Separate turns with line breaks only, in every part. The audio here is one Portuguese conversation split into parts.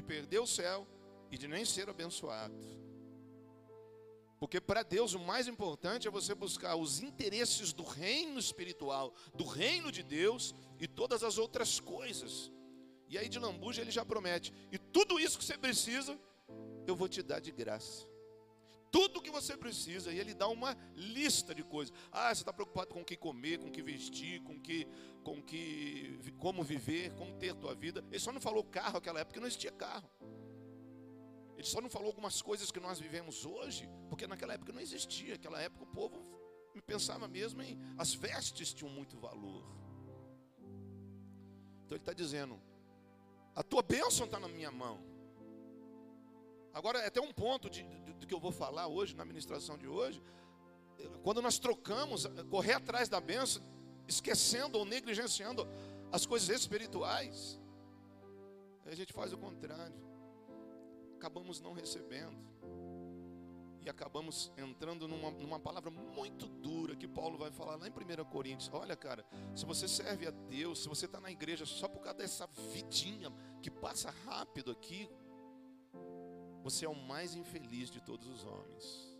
de perder o céu e de nem ser abençoado. Porque para Deus o mais importante é você buscar os interesses do reino espiritual, do reino de Deus e todas as outras coisas. E aí de lambuja ele já promete: e tudo isso que você precisa, eu vou te dar de graça. Tudo que você precisa, e ele dá uma lista de coisas. Ah, você está preocupado com o que comer, com o que vestir, com que, com que, como viver, como ter tua vida. Ele só não falou carro naquela época, não existia carro. Ele só não falou algumas coisas que nós vivemos hoje, porque naquela época não existia. Naquela época o povo pensava mesmo em. As vestes tinham muito valor. Então ele está dizendo: a tua bênção está na minha mão. Agora, é até um ponto de, de, do que eu vou falar hoje, na ministração de hoje. Quando nós trocamos, correr atrás da bênção, esquecendo ou negligenciando as coisas espirituais, a gente faz o contrário acabamos não recebendo. E acabamos entrando numa, numa palavra muito dura que Paulo vai falar lá em 1 Coríntios. Olha, cara, se você serve a Deus, se você está na igreja só por causa dessa vidinha que passa rápido aqui, você é o mais infeliz de todos os homens.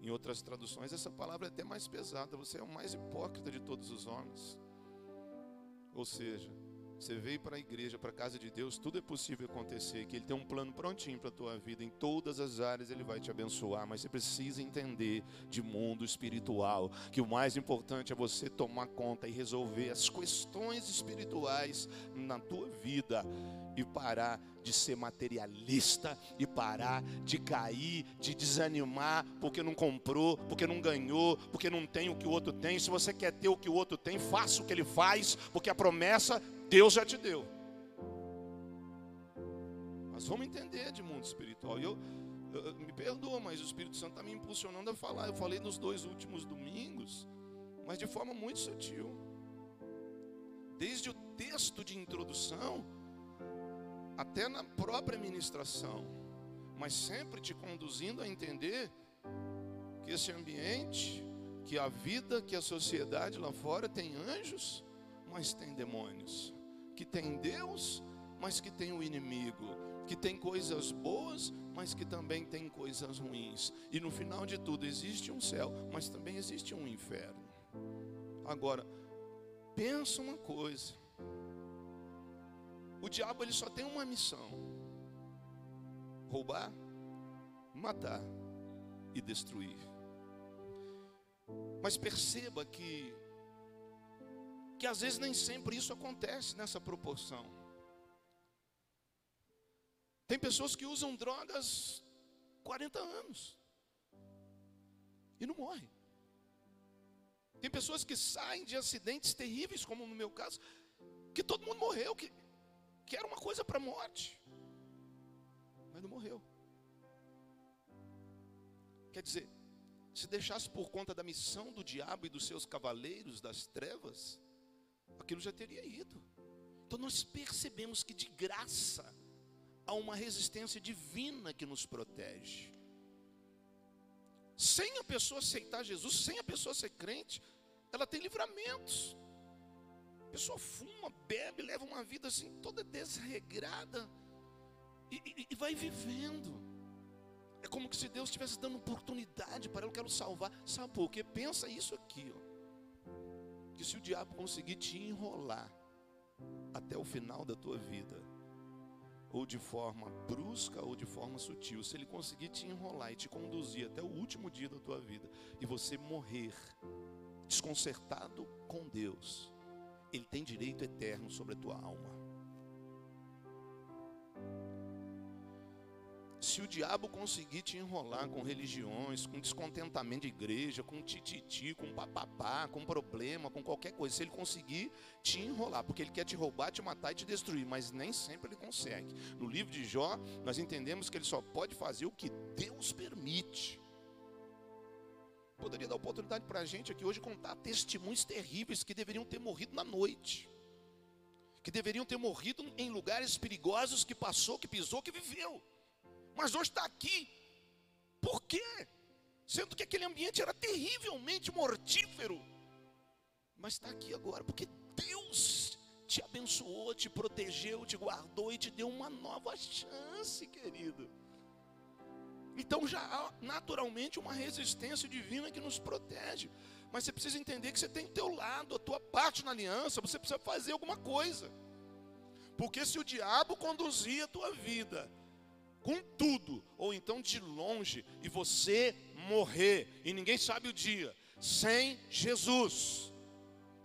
Em outras traduções, essa palavra é até mais pesada. Você é o mais hipócrita de todos os homens. Ou seja, você veio para a igreja, para a casa de Deus, tudo é possível acontecer, que Ele tem um plano prontinho para a tua vida, em todas as áreas Ele vai te abençoar, mas você precisa entender de mundo espiritual, que o mais importante é você tomar conta e resolver as questões espirituais na tua vida e parar de ser materialista e parar de cair, de desanimar porque não comprou, porque não ganhou, porque não tem o que o outro tem. Se você quer ter o que o outro tem, faça o que ele faz, porque a promessa Deus já te deu. Mas vamos entender de mundo espiritual. Eu, eu, me perdoa, mas o Espírito Santo está me impulsionando a falar. Eu falei nos dois últimos domingos, mas de forma muito sutil. Desde o texto de introdução até na própria ministração, mas sempre te conduzindo a entender que esse ambiente, que a vida, que a sociedade lá fora tem anjos, mas tem demônios que tem Deus, mas que tem o inimigo, que tem coisas boas, mas que também tem coisas ruins. E no final de tudo existe um céu, mas também existe um inferno. Agora, pensa uma coisa. O diabo ele só tem uma missão: roubar, matar e destruir. Mas perceba que que às vezes nem sempre isso acontece nessa proporção. Tem pessoas que usam drogas 40 anos e não morrem. Tem pessoas que saem de acidentes terríveis, como no meu caso, que todo mundo morreu, que, que era uma coisa para morte, mas não morreu. Quer dizer, se deixasse por conta da missão do diabo e dos seus cavaleiros das trevas, aquilo já teria ido. Então nós percebemos que de graça há uma resistência divina que nos protege. Sem a pessoa aceitar Jesus, sem a pessoa ser crente, ela tem livramentos. A pessoa fuma, bebe, leva uma vida assim toda desregrada e, e, e vai vivendo. É como se Deus estivesse dando oportunidade para eu quero salvar. Sabe por quê? Pensa isso aqui, ó que se o diabo conseguir te enrolar até o final da tua vida, ou de forma brusca ou de forma sutil, se ele conseguir te enrolar e te conduzir até o último dia da tua vida e você morrer desconcertado com Deus, ele tem direito eterno sobre a tua alma. Se o diabo conseguir te enrolar com religiões, com descontentamento de igreja, com tititi, com papapá, com problema, com qualquer coisa, se ele conseguir te enrolar, porque ele quer te roubar, te matar e te destruir, mas nem sempre ele consegue. No livro de Jó, nós entendemos que ele só pode fazer o que Deus permite. Poderia dar oportunidade para a gente aqui hoje contar testemunhos terríveis que deveriam ter morrido na noite, que deveriam ter morrido em lugares perigosos que passou, que pisou, que viveu mas hoje está aqui. Por quê? Sendo que aquele ambiente era terrivelmente mortífero. Mas está aqui agora, porque Deus te abençoou, te protegeu, te guardou e te deu uma nova chance, querido. Então já há naturalmente uma resistência divina que nos protege. Mas você precisa entender que você tem teu lado, a tua parte na aliança, você precisa fazer alguma coisa. Porque se o diabo conduzir a tua vida com tudo, ou então de longe, e você morrer, e ninguém sabe o dia, sem Jesus,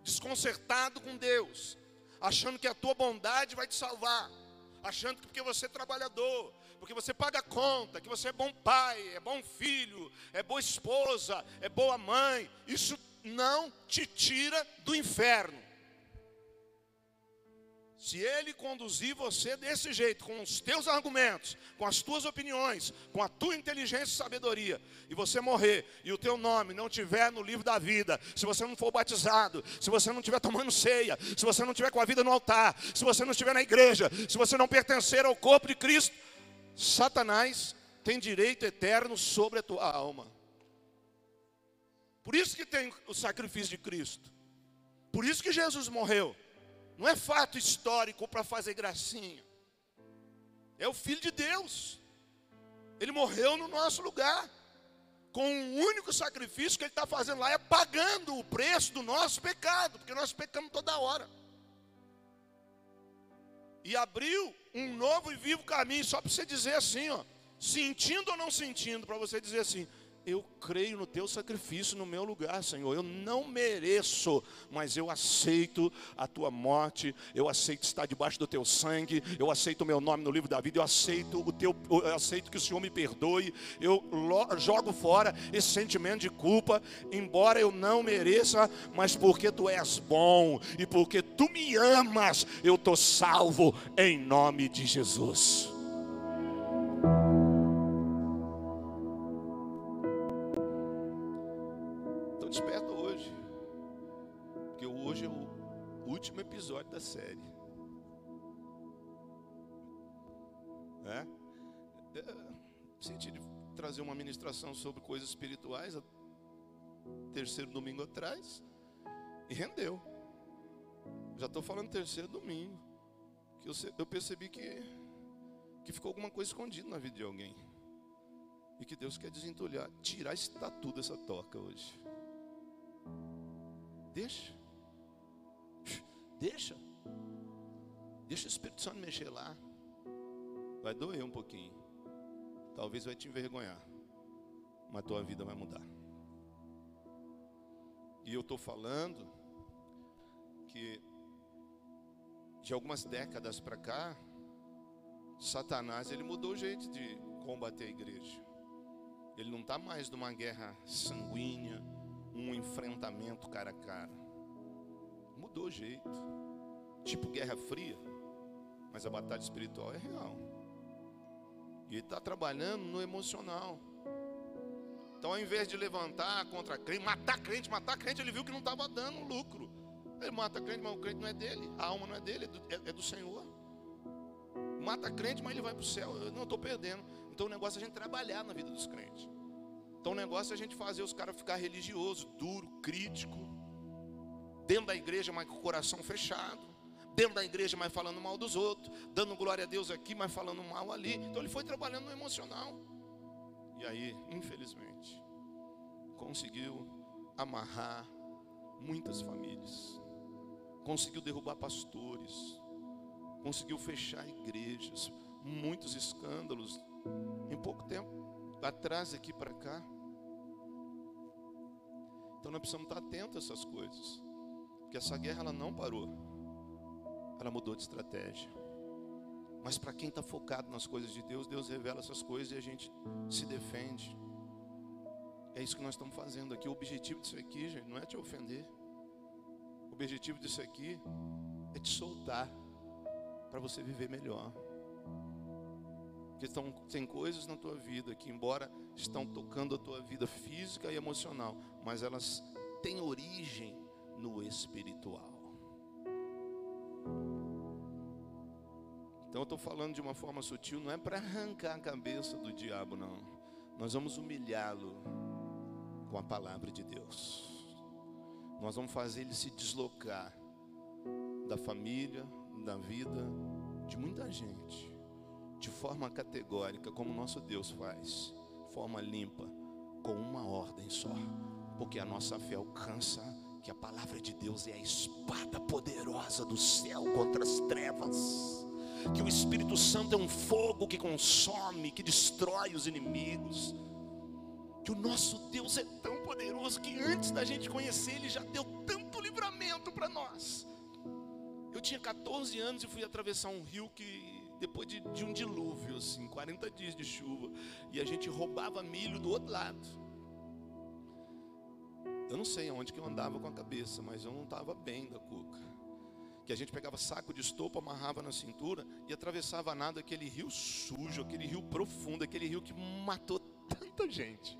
desconcertado com Deus, achando que a tua bondade vai te salvar, achando que porque você é trabalhador, porque você paga conta, que você é bom pai, é bom filho, é boa esposa, é boa mãe, isso não te tira do inferno. Se ele conduzir você desse jeito, com os teus argumentos, com as tuas opiniões, com a tua inteligência e sabedoria, e você morrer, e o teu nome não tiver no livro da vida, se você não for batizado, se você não estiver tomando ceia, se você não estiver com a vida no altar, se você não estiver na igreja, se você não pertencer ao corpo de Cristo, Satanás tem direito eterno sobre a tua alma. Por isso que tem o sacrifício de Cristo. Por isso que Jesus morreu. Não é fato histórico para fazer gracinha. É o Filho de Deus. Ele morreu no nosso lugar. Com um único sacrifício que ele está fazendo lá é pagando o preço do nosso pecado, porque nós pecamos toda hora. E abriu um novo e vivo caminho, só para você dizer assim, ó, sentindo ou não sentindo, para você dizer assim: eu creio no teu sacrifício no meu lugar, Senhor. Eu não mereço, mas eu aceito a tua morte, eu aceito estar debaixo do teu sangue, eu aceito o meu nome no livro da vida, eu aceito o teu, eu aceito que o Senhor me perdoe. Eu jogo fora esse sentimento de culpa, embora eu não mereça, mas porque tu és bom e porque tu me amas, eu tô salvo em nome de Jesus. Episódio da série. É? é senti de trazer uma ministração sobre coisas espirituais, terceiro domingo atrás, e rendeu. Já estou falando terceiro domingo, que eu, eu percebi que, que ficou alguma coisa escondida na vida de alguém. E que Deus quer desentulhar, tirar esse tatu dessa toca hoje. Deixa. Deixa. Deixa o Espírito Santo mexer lá. Vai doer um pouquinho. Talvez vai te envergonhar. Mas tua vida vai mudar. E eu estou falando que de algumas décadas para cá, Satanás ele mudou o jeito de combater a igreja. Ele não está mais numa guerra sanguínea, um enfrentamento cara a cara mudou o jeito. Tipo Guerra Fria. Mas a batalha espiritual é real. E ele está trabalhando no emocional. Então, ao invés de levantar contra crente, matar crente, matar crente, ele viu que não estava dando lucro. Ele mata crente, mas o crente não é dele. A alma não é dele, é do, é, é do Senhor. Mata crente, mas ele vai para o céu. Eu não estou perdendo. Então, o negócio é a gente trabalhar na vida dos crentes. Então, o negócio é a gente fazer os caras ficar religioso, duro, crítico dentro da igreja, mas com o coração fechado, dentro da igreja, mas falando mal dos outros, dando glória a Deus aqui, mas falando mal ali. Então ele foi trabalhando no emocional. E aí, infelizmente, conseguiu amarrar muitas famílias, conseguiu derrubar pastores, conseguiu fechar igrejas, muitos escândalos em pouco tempo, atrás aqui para cá. Então nós precisamos estar atentos a essas coisas. Porque essa guerra ela não parou. Ela mudou de estratégia. Mas para quem está focado nas coisas de Deus, Deus revela essas coisas e a gente se defende. É isso que nós estamos fazendo aqui. O objetivo disso aqui, gente, não é te ofender. O objetivo disso aqui é te soltar para você viver melhor. Porque estão, tem coisas na tua vida que, embora estão tocando a tua vida física e emocional, mas elas têm origem no espiritual. Então eu estou falando de uma forma sutil, não é para arrancar a cabeça do diabo, não. Nós vamos humilhá-lo com a palavra de Deus. Nós vamos fazer ele se deslocar da família, da vida de muita gente, de forma categórica, como nosso Deus faz, forma limpa, com uma ordem só, porque a nossa fé alcança que a palavra de Deus é a espada poderosa do céu contra as trevas. Que o Espírito Santo é um fogo que consome, que destrói os inimigos. Que o nosso Deus é tão poderoso que antes da gente conhecer Ele já deu tanto livramento para nós. Eu tinha 14 anos e fui atravessar um rio que depois de, de, um dilúvio, assim, 40 dias de chuva, e a gente roubava milho do outro lado. Eu não sei aonde que eu andava com a cabeça, mas eu não estava bem da cuca. Que a gente pegava saco de estopa, amarrava na cintura e atravessava nada aquele rio sujo, aquele rio profundo, aquele rio que matou tanta gente.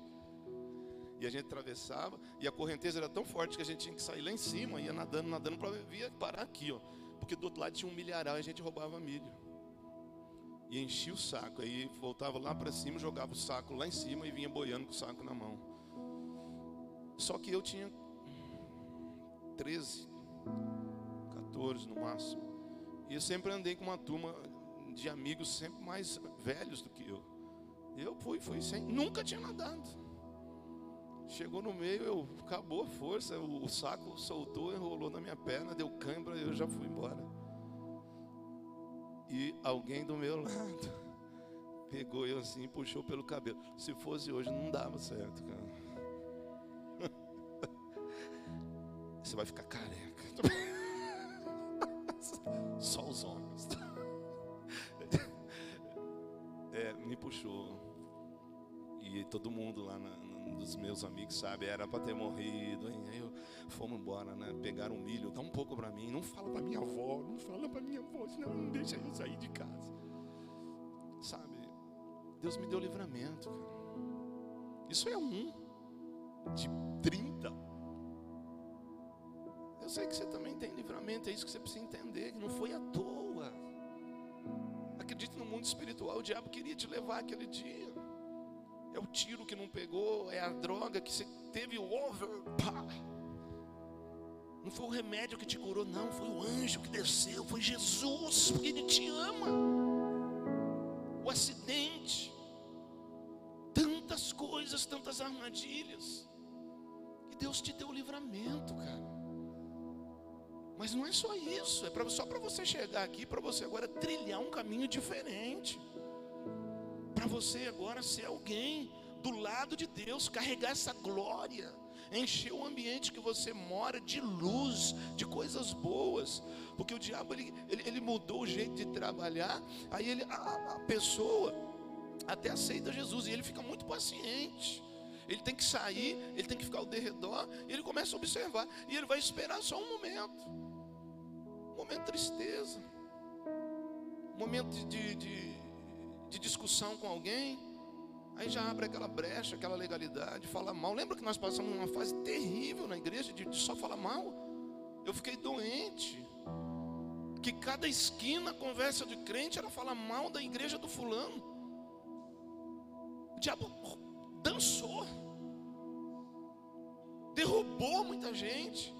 E a gente atravessava e a correnteza era tão forte que a gente tinha que sair lá em cima, ia nadando, nadando para vir parar aqui, ó. Porque do outro lado tinha um milharal e a gente roubava milho. E enchia o saco, aí voltava lá para cima, jogava o saco lá em cima e vinha boiando com o saco na mão. Só que eu tinha 13, 14 no máximo. E eu sempre andei com uma turma de amigos sempre mais velhos do que eu. Eu fui, fui sem, nunca tinha nadado. Chegou no meio, eu acabou a força, o, o saco soltou, enrolou na minha perna, deu cãibra, eu já fui embora. E alguém do meu lado pegou eu assim puxou pelo cabelo. Se fosse hoje não dava certo, cara. Você vai ficar careca. Só os homens. É, me puxou. E todo mundo lá na, dos meus amigos, sabe, era para ter morrido. Aí eu fomos embora, né? Pegaram um milho, dá um pouco para mim. Não fala para minha avó, não fala para minha avó, senão não deixa eu sair de casa. Sabe? Deus me deu livramento, cara. Isso é um de 30 que você também tem livramento, é isso que você precisa entender, que não foi à toa. Acredite no mundo espiritual, o diabo queria te levar aquele dia. É o tiro que não pegou, é a droga que você teve o over. Pá. Não foi o remédio que te curou, não, foi o anjo que desceu, foi Jesus, porque Ele te ama. O acidente, tantas coisas, tantas armadilhas. E Deus te deu o livramento, cara. Mas não é só isso, é só para você chegar aqui, para você agora trilhar um caminho diferente. Para você agora ser alguém do lado de Deus, carregar essa glória, encher o ambiente que você mora de luz, de coisas boas. Porque o diabo ele, ele, ele mudou o jeito de trabalhar, aí ele, a, a pessoa até aceita Jesus e ele fica muito paciente. Ele tem que sair, ele tem que ficar ao derredor, e ele começa a observar, e ele vai esperar só um momento momento de tristeza, momento de, de, de discussão com alguém, aí já abre aquela brecha, aquela legalidade, fala mal. Lembra que nós passamos uma fase terrível na igreja de, de só falar mal? Eu fiquei doente. Que cada esquina, conversa de crente, era falar mal da igreja do fulano. O diabo dançou, derrubou muita gente.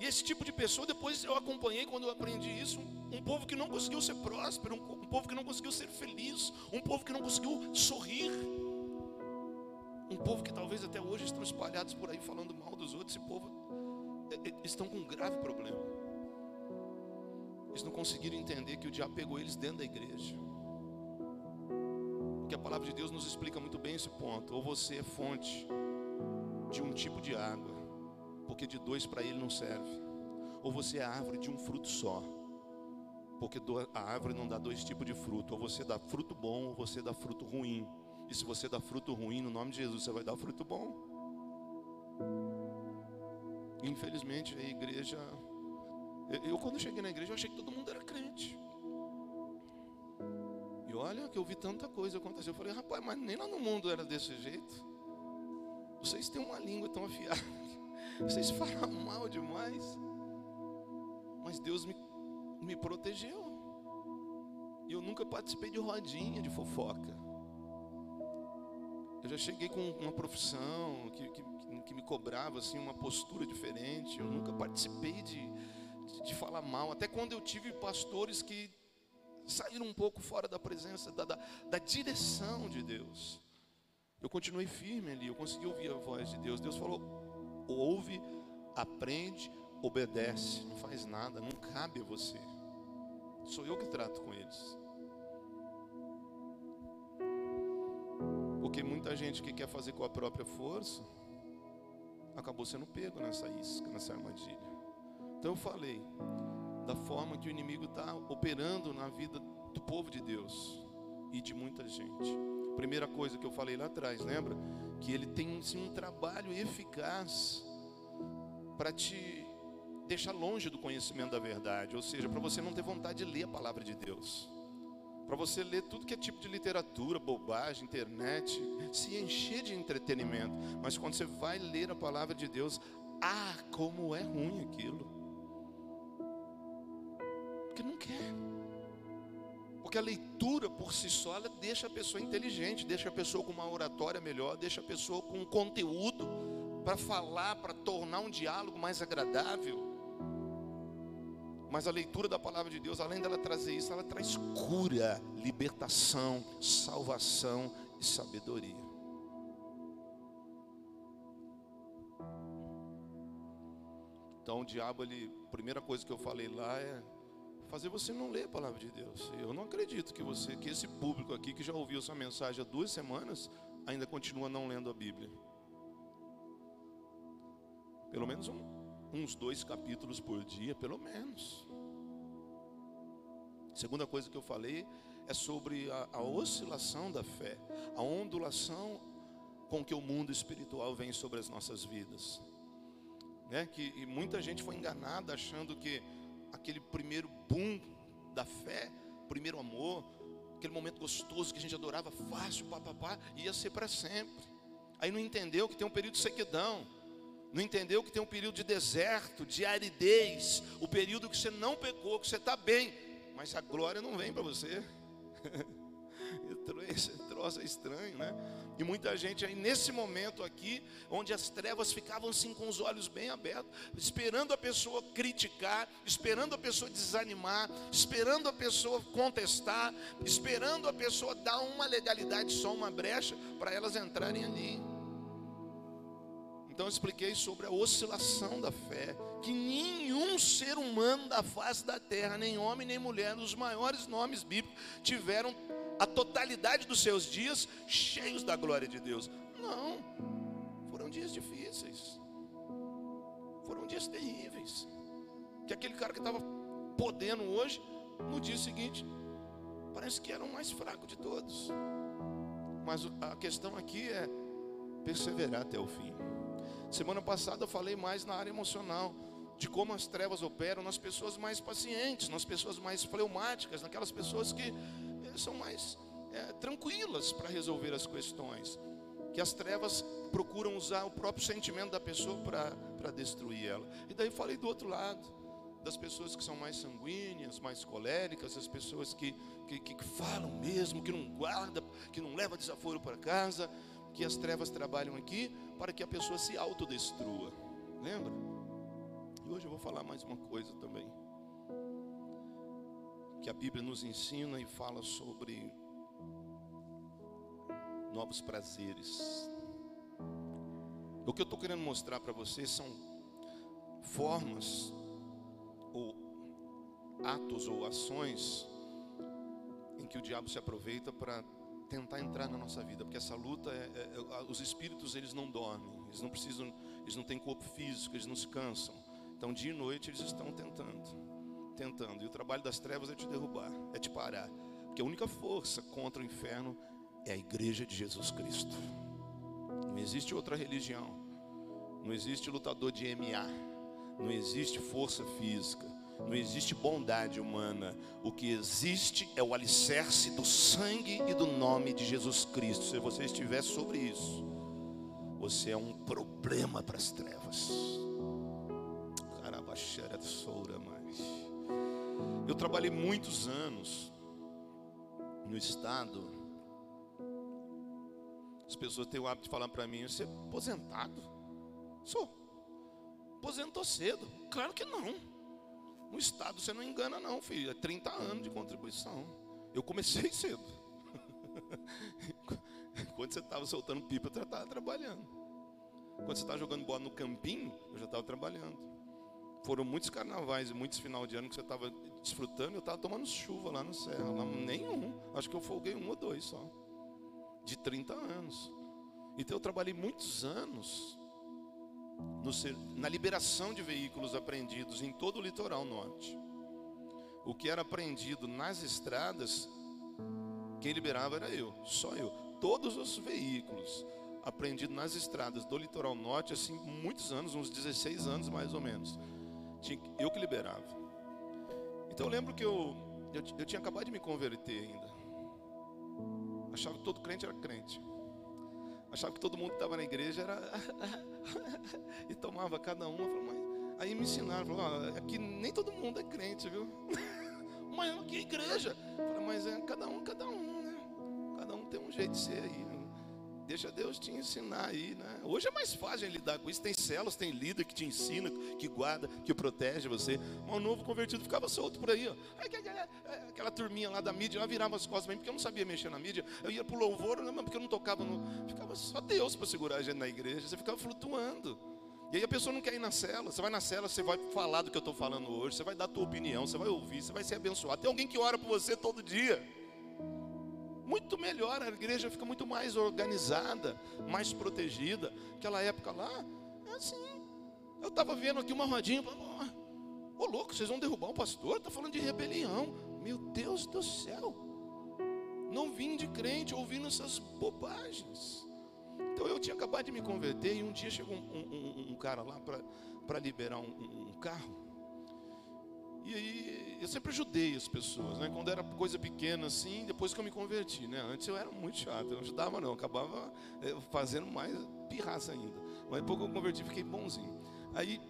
E esse tipo de pessoa, depois eu acompanhei quando eu aprendi isso, um povo que não conseguiu ser próspero, um, povo que não conseguiu ser feliz, um povo que não conseguiu sorrir. Um povo que talvez até hoje estão espalhados por aí falando mal dos outros. Esse povo é, é, estão com um grave problema. Eles não conseguiram entender que o diabo pegou eles dentro da igreja. Palavra de Deus nos explica muito bem esse ponto. Ou você é fonte de um tipo de água, porque de dois para ele não serve. Ou você é árvore de um fruto só, porque a árvore não dá dois tipos de fruto. Ou você dá fruto bom, ou você dá fruto ruim. E se você dá fruto ruim, no nome de Jesus, você vai dar fruto bom. Infelizmente, a igreja. Eu, quando cheguei na igreja, eu achei que todo mundo era crente. Olha que eu vi tanta coisa acontecer. Eu falei, rapaz, mas nem lá no mundo era desse jeito. Vocês têm uma língua tão afiada. Vocês falam mal demais. Mas Deus me, me protegeu. E eu nunca participei de rodinha de fofoca. Eu já cheguei com uma profissão que, que, que me cobrava assim uma postura diferente. Eu nunca participei de, de, de falar mal. Até quando eu tive pastores que saíram um pouco fora da presença, da, da, da direção de Deus. Eu continuei firme ali, eu consegui ouvir a voz de Deus. Deus falou: ouve, aprende, obedece, não faz nada, não cabe a você. Sou eu que trato com eles. Porque muita gente que quer fazer com a própria força acabou sendo pego nessa isca, nessa armadilha. Então eu falei da forma que o inimigo está operando na vida do povo de Deus e de muita gente. Primeira coisa que eu falei lá atrás, lembra? Que ele tem sim, um trabalho eficaz para te deixar longe do conhecimento da verdade, ou seja, para você não ter vontade de ler a palavra de Deus. Para você ler tudo que é tipo de literatura, bobagem, internet, se encher de entretenimento. Mas quando você vai ler a palavra de Deus, ah, como é ruim aquilo. Porque não quer. Porque a leitura por si só, ela deixa a pessoa inteligente, deixa a pessoa com uma oratória melhor, deixa a pessoa com um conteúdo para falar, para tornar um diálogo mais agradável. Mas a leitura da palavra de Deus, além dela trazer isso, ela traz cura, libertação, salvação e sabedoria. Então o diabo, ele, a primeira coisa que eu falei lá é fazer você não ler a palavra de Deus. Eu não acredito que você, que esse público aqui que já ouviu essa mensagem há duas semanas, ainda continua não lendo a Bíblia. Pelo menos um, uns dois capítulos por dia, pelo menos. Segunda coisa que eu falei é sobre a, a oscilação da fé, a ondulação com que o mundo espiritual vem sobre as nossas vidas. Né? Que muita gente foi enganada achando que aquele primeiro boom da fé, primeiro amor, aquele momento gostoso que a gente adorava fácil, papapá, ia ser para sempre. Aí não entendeu que tem um período de sequidão, não entendeu que tem um período de deserto, de aridez, o período que você não pecou, que você está bem, mas a glória não vem para você. Esse troço é estranho, né? E muita gente aí nesse momento aqui, onde as trevas ficavam assim com os olhos bem abertos, esperando a pessoa criticar, esperando a pessoa desanimar, esperando a pessoa contestar, esperando a pessoa dar uma legalidade, só uma brecha, para elas entrarem ali. Então eu expliquei sobre a oscilação da fé, que nenhum ser humano da face da terra, nem homem nem mulher, os maiores nomes bíblicos, tiveram a totalidade dos seus dias cheios da glória de Deus. Não, foram dias difíceis, foram dias terríveis. Que aquele cara que estava podendo hoje, no dia seguinte, parece que era o mais fraco de todos. Mas a questão aqui é perseverar até o fim. Semana passada eu falei mais na área emocional, de como as trevas operam nas pessoas mais pacientes, nas pessoas mais fleumáticas, naquelas pessoas que eh, são mais é, tranquilas para resolver as questões. Que as trevas procuram usar o próprio sentimento da pessoa para destruir ela. E daí falei do outro lado, das pessoas que são mais sanguíneas, mais coléricas, as pessoas que, que, que falam mesmo, que não guardam, que não levam desaforo para casa, que as trevas trabalham aqui para que a pessoa se autodestrua. Lembra? E hoje eu vou falar mais uma coisa também. Que a Bíblia nos ensina e fala sobre novos prazeres. O que eu estou querendo mostrar para vocês são formas ou atos ou ações em que o diabo se aproveita para tentar entrar na nossa vida, porque essa luta, é, é, é, os espíritos eles não dormem, eles não precisam, eles não têm corpo físico, eles não se cansam. Então dia e noite eles estão tentando, tentando. E o trabalho das trevas é te derrubar, é te parar, porque a única força contra o inferno é a igreja de Jesus Cristo. Não existe outra religião, não existe lutador de MA, não existe força física não existe bondade humana. O que existe é o alicerce do sangue e do nome de Jesus Cristo. Se você estiver sobre isso, você é um problema para as trevas. Eu trabalhei muitos anos no estado. As pessoas têm o hábito de falar para mim: Você é aposentado? Sou. Aposentou cedo? Claro que não. No Estado você não engana, não, filho. É 30 anos de contribuição. Eu comecei cedo. Quando você estava soltando pipa, eu já estava trabalhando. Quando você estava jogando bola no campinho, eu já estava trabalhando. Foram muitos carnavais e muitos final de ano que você estava desfrutando, eu estava tomando chuva lá no céu. Lá, nenhum. Acho que eu folguei um ou dois só. De 30 anos. Então eu trabalhei muitos anos no, na liberação de veículos apreendidos em todo o litoral norte. O que era apreendido nas estradas, quem liberava era eu, só eu. Todos os veículos apreendidos nas estradas do litoral norte, assim, muitos anos, uns 16 anos mais ou menos. Eu que liberava. Então eu lembro que eu, eu, eu tinha acabado de me converter ainda. Achava que todo crente era crente. Achava que todo mundo que estava na igreja era. e tomava cada uma. Aí me ensinaram, falaram, é nem todo mundo é crente, viu? mas que igreja? Falei, mas é cada um, cada um, né? Cada um tem um jeito de ser aí. Né? Deixa Deus te ensinar aí, né? Hoje é mais fácil lidar com isso. Tem células, tem líder que te ensina, que guarda, que protege você. Mas o novo convertido ficava solto por aí, ó. Aquela turminha lá da mídia, ela virava as costas mim, porque eu não sabia mexer na mídia. Eu ia pro louvor, porque eu não tocava no. Ficava só Deus para segurar a gente na igreja. Você ficava flutuando. E aí a pessoa não quer ir na cela. Você vai na cela, você vai falar do que eu estou falando hoje, você vai dar a tua opinião, você vai ouvir, você vai ser abençoado. Tem alguém que ora por você todo dia muito melhor, a igreja fica muito mais organizada, mais protegida. Aquela época lá, é assim. Eu estava vendo aqui uma rodinha, ô oh, louco, vocês vão derrubar o pastor? Está falando de rebelião. Meu Deus do céu. Não vim de crente ouvindo essas bobagens. Então eu tinha acabado de me converter e um dia chegou um, um, um cara lá para liberar um, um carro. E aí eu sempre ajudei as pessoas, né? Quando era coisa pequena assim, depois que eu me converti, né? Antes eu era muito chato, eu não ajudava não, acabava eh, fazendo mais pirraça ainda. Mas depois que eu converti, fiquei bonzinho. Aí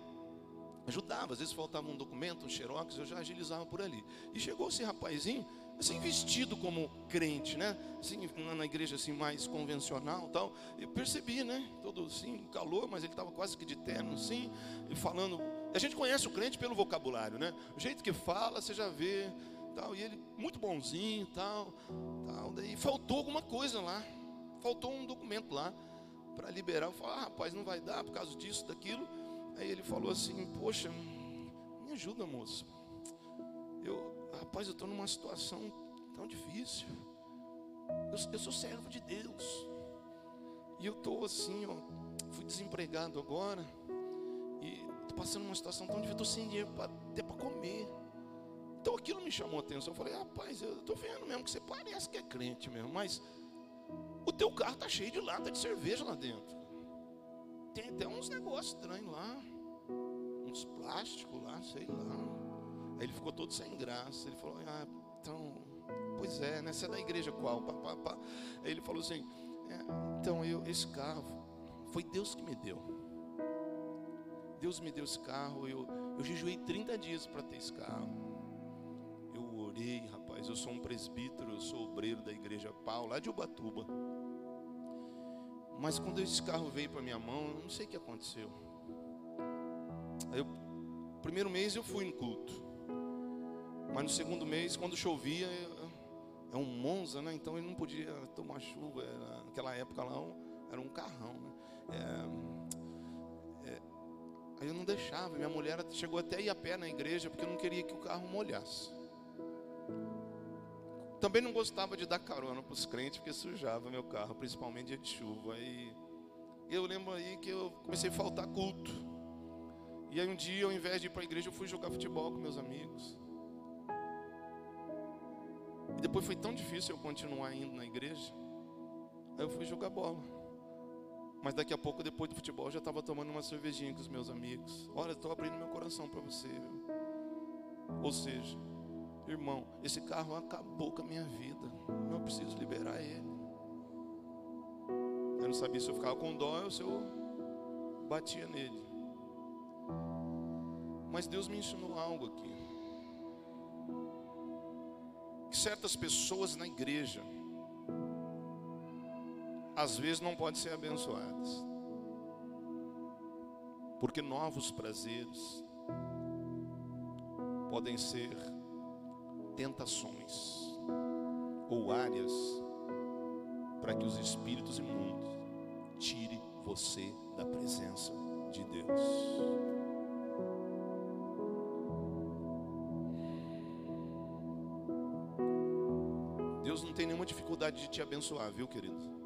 ajudava, às vezes faltava um documento, um xerox, eu já agilizava por ali. E chegou esse rapazinho, assim vestido como crente, né? Assim, na igreja assim mais convencional, tal. Eu percebi, né? Todo assim, calor, mas ele estava quase que de terno, assim, falando a gente conhece o crente pelo vocabulário, né? O jeito que fala, você já vê, tal. E ele muito bonzinho, tal, tal. Daí faltou alguma coisa lá, faltou um documento lá para liberar. Eu falei, ah, rapaz, não vai dar por causa disso, daquilo. Aí ele falou assim, poxa, me ajuda, moço. Eu, rapaz, eu estou numa situação tão difícil. Eu, eu sou servo de Deus. E eu estou assim, ó, fui desempregado agora. Estou passando uma situação tão difícil, estou sem dinheiro para até para comer. Então aquilo me chamou a atenção. Eu falei, rapaz, eu estou vendo mesmo que você parece que é crente mesmo, mas o teu carro está cheio de lata de cerveja lá dentro. Tem até uns negócios estranhos lá, uns plásticos lá, sei lá. Aí ele ficou todo sem graça. Ele falou, ah, então, pois é, né? Você é da igreja qual? Pá, pá, pá. Aí ele falou assim, é, então eu, esse carro foi Deus que me deu. Deus me deu esse carro, eu, eu jejuei 30 dias para ter esse carro. Eu orei, rapaz, eu sou um presbítero, eu sou obreiro da igreja Paulo, lá de Ubatuba. Mas quando esse carro veio para minha mão, eu não sei o que aconteceu. Eu, primeiro mês eu fui no culto. Mas no segundo mês, quando chovia, é um Monza, né? Então ele não podia tomar chuva. Era, naquela época lá era um carrão. Né? É, Aí eu não deixava. Minha mulher chegou até a ir a pé na igreja porque eu não queria que o carro molhasse. Também não gostava de dar carona para os crentes porque sujava meu carro, principalmente dia de chuva. E eu lembro aí que eu comecei a faltar culto. E aí um dia, ao invés de ir para a igreja, eu fui jogar futebol com meus amigos. E depois foi tão difícil eu continuar indo na igreja. Aí eu fui jogar bola. Mas daqui a pouco, depois do futebol, eu já estava tomando uma cervejinha com os meus amigos. Olha, estou abrindo meu coração para você. Viu? Ou seja, irmão, esse carro acabou com a minha vida. Eu preciso liberar ele. Eu não sabia se eu ficava com dó ou se eu batia nele. Mas Deus me ensinou algo aqui. Que certas pessoas na igreja às vezes não podem ser abençoadas. Porque novos prazeres, podem ser tentações ou áreas para que os espíritos imundos tire você da presença de Deus. Deus não tem nenhuma dificuldade de te abençoar, viu, querido?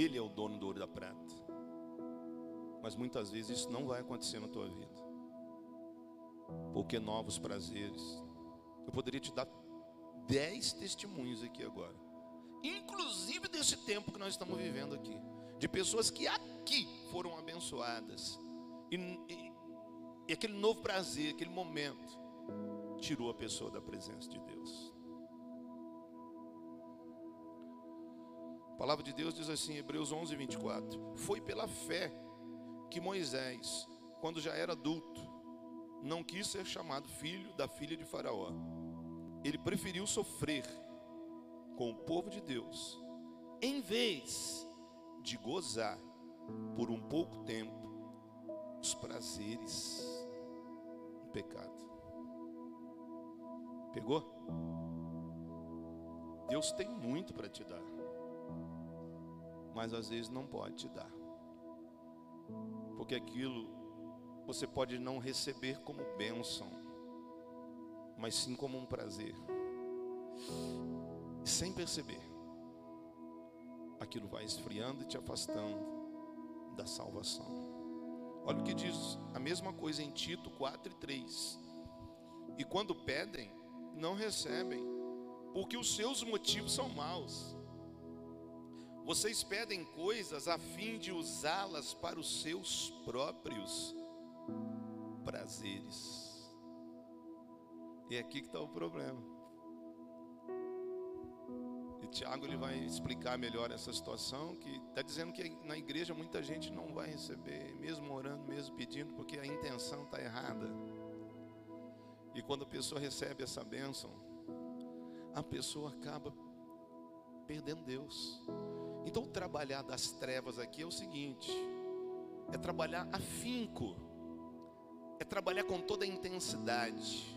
Ele é o dono do ouro e da prata. Mas muitas vezes isso não vai acontecer na tua vida. Porque novos prazeres. Eu poderia te dar dez testemunhos aqui agora. Inclusive desse tempo que nós estamos vivendo aqui. De pessoas que aqui foram abençoadas. E, e, e aquele novo prazer, aquele momento, tirou a pessoa da presença de Deus. A palavra de Deus diz assim, Hebreus 11, 24: Foi pela fé que Moisés, quando já era adulto, não quis ser chamado filho da filha de Faraó. Ele preferiu sofrer com o povo de Deus, em vez de gozar por um pouco tempo os prazeres do pecado. Pegou? Deus tem muito para te dar, mas às vezes não pode te dar porque aquilo você pode não receber como bênção, mas sim como um prazer. Sem perceber, aquilo vai esfriando e te afastando da salvação. Olha o que diz a mesma coisa em Tito 4 e 3. E quando pedem, não recebem, porque os seus motivos são maus. Vocês pedem coisas a fim de usá-las para os seus próprios prazeres. E é aqui que está o problema. E Tiago ele vai explicar melhor essa situação, que está dizendo que na igreja muita gente não vai receber, mesmo orando, mesmo pedindo, porque a intenção está errada. E quando a pessoa recebe essa bênção, a pessoa acaba perdendo Deus. Então, trabalhar das trevas aqui é o seguinte: é trabalhar afinco, é trabalhar com toda a intensidade,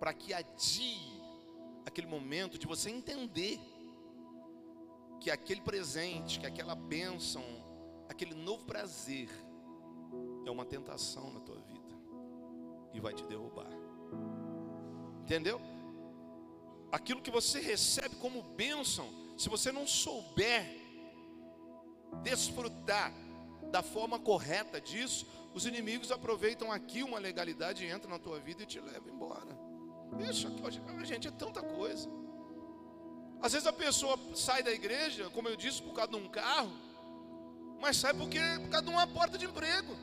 para que adie aquele momento de você entender que aquele presente, que aquela bênção, aquele novo prazer é uma tentação na tua vida e vai te derrubar. Entendeu? Aquilo que você recebe como bênção se você não souber desfrutar da forma correta disso, os inimigos aproveitam aqui uma legalidade, entram na tua vida e te levam embora. Isso, gente, é tanta coisa. Às vezes a pessoa sai da igreja, como eu disse, por causa de um carro, mas sai porque por causa de uma porta de emprego,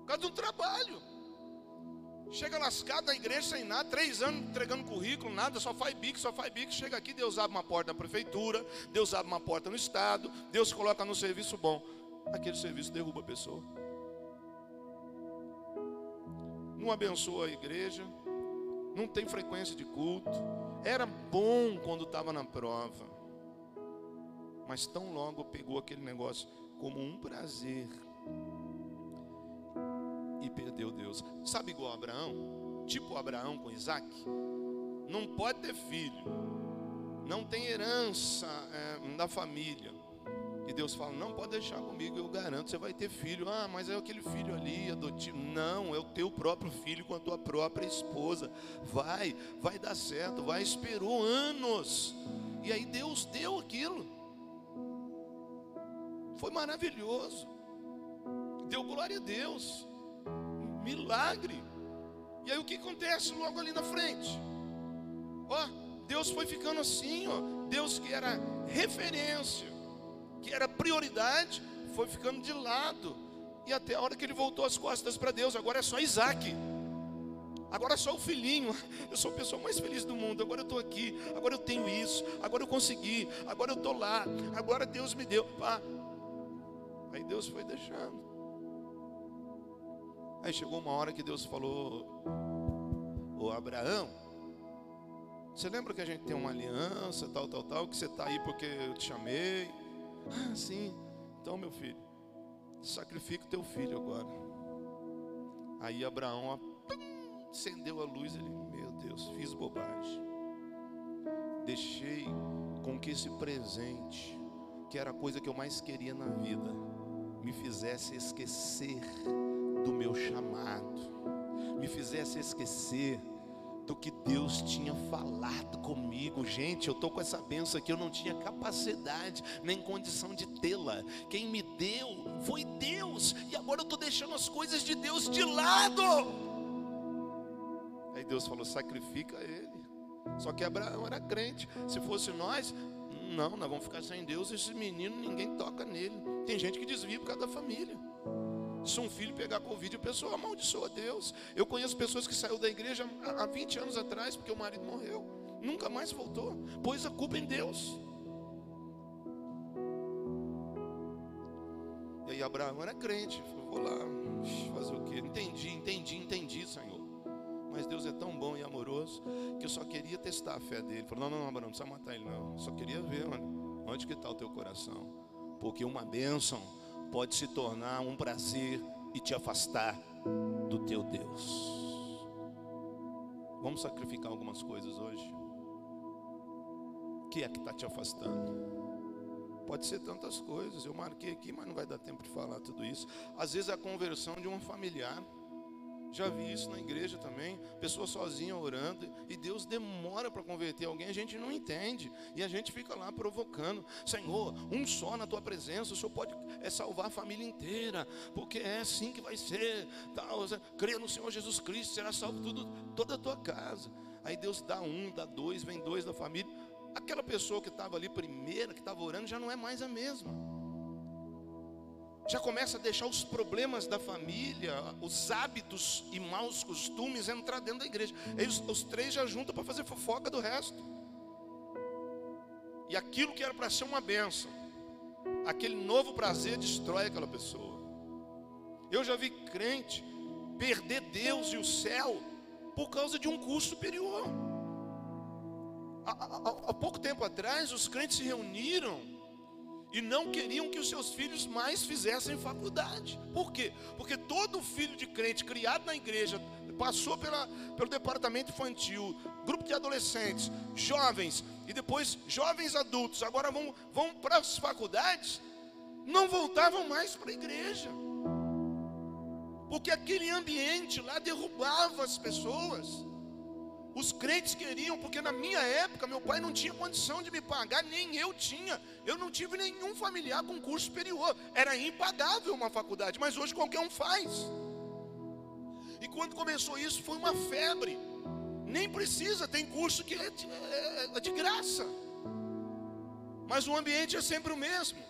por causa de um trabalho. Chega lascado na igreja sem nada, três anos entregando currículo, nada, só faz bico, só faz bico. Chega aqui, Deus abre uma porta na prefeitura, Deus abre uma porta no Estado, Deus coloca no serviço bom. Aquele serviço derruba a pessoa. Não abençoa a igreja, não tem frequência de culto. Era bom quando estava na prova, mas tão logo pegou aquele negócio como um prazer e perdeu Deus. Sabe igual Abraão? Tipo Abraão com Isaac? Não pode ter filho, não tem herança é, da família. E Deus fala: Não pode deixar comigo, eu garanto, você vai ter filho. Ah, mas é aquele filho ali, adotivo. Não, é o teu próprio filho com a tua própria esposa. Vai, vai dar certo. Vai, esperou anos. E aí Deus deu aquilo. Foi maravilhoso. Deu glória a Deus milagre. E aí o que acontece logo ali na frente? Ó, Deus foi ficando assim, ó. Deus que era referência, que era prioridade, foi ficando de lado. E até a hora que ele voltou as costas para Deus, agora é só Isaac. Agora é só o filhinho. Eu sou a pessoa mais feliz do mundo. Agora eu estou aqui. Agora eu tenho isso. Agora eu consegui. Agora eu estou lá. Agora Deus me deu. Pá. Aí Deus foi deixando. Aí chegou uma hora que Deus falou: Ô Abraão, você lembra que a gente tem uma aliança, tal, tal, tal, que você está aí porque eu te chamei? Ah, sim. Então, meu filho, sacrifica o teu filho agora. Aí Abraão acendeu a luz, ele, meu Deus, fiz bobagem. Deixei com que esse presente, que era a coisa que eu mais queria na vida, me fizesse esquecer do meu chamado, me fizesse esquecer do que Deus tinha falado comigo. Gente, eu estou com essa benção aqui, eu não tinha capacidade nem condição de tê-la. Quem me deu foi Deus, e agora eu estou deixando as coisas de Deus de lado. Aí Deus falou: sacrifica ele. Só que Abraão era crente. Se fosse nós, não, nós vamos ficar sem Deus. Esse menino, ninguém toca nele. Tem gente que desvia por causa da família. Se um filho pegar Covid, a pessoa amaldiçoa Deus. Eu conheço pessoas que saíram da igreja há 20 anos atrás porque o marido morreu. Nunca mais voltou. Pôs a culpa em Deus. E aí Abraão era crente. Falou, vou lá fazer o quê? Entendi, entendi, entendi, Senhor. Mas Deus é tão bom e amoroso que eu só queria testar a fé dele. Falou, não, não, Abraão, não precisa matar ele não. Só queria ver, mano, onde que está o teu coração. Porque uma bênção pode se tornar um prazer e te afastar do teu Deus. Vamos sacrificar algumas coisas hoje. O que é que está te afastando? Pode ser tantas coisas. Eu marquei aqui, mas não vai dar tempo de falar tudo isso. Às vezes a conversão de um familiar. Já vi isso na igreja também, pessoa sozinha orando, e Deus demora para converter alguém, a gente não entende, e a gente fica lá provocando, Senhor, um só na tua presença, o Senhor pode é, salvar a família inteira, porque é assim que vai ser, tal, crê no Senhor Jesus Cristo, será salvo tudo, toda a tua casa. Aí Deus dá um, dá dois, vem dois da família, aquela pessoa que estava ali primeira, que estava orando, já não é mais a mesma já começa a deixar os problemas da família, os hábitos e maus costumes entrar dentro da igreja. Aí os, os três já juntam para fazer fofoca do resto. E aquilo que era para ser uma benção, aquele novo prazer destrói aquela pessoa. Eu já vi crente perder Deus e o céu por causa de um curso superior. Há, há, há pouco tempo atrás, os crentes se reuniram e não queriam que os seus filhos mais fizessem faculdade. Por quê? Porque todo filho de crente criado na igreja passou pela, pelo departamento infantil, grupo de adolescentes, jovens e depois jovens adultos, agora vão, vão para as faculdades, não voltavam mais para a igreja. Porque aquele ambiente lá derrubava as pessoas. Os crentes queriam, porque na minha época meu pai não tinha condição de me pagar, nem eu tinha. Eu não tive nenhum familiar com curso superior. Era impagável uma faculdade, mas hoje qualquer um faz. E quando começou isso, foi uma febre. Nem precisa, tem curso que é de, é, é de graça. Mas o ambiente é sempre o mesmo.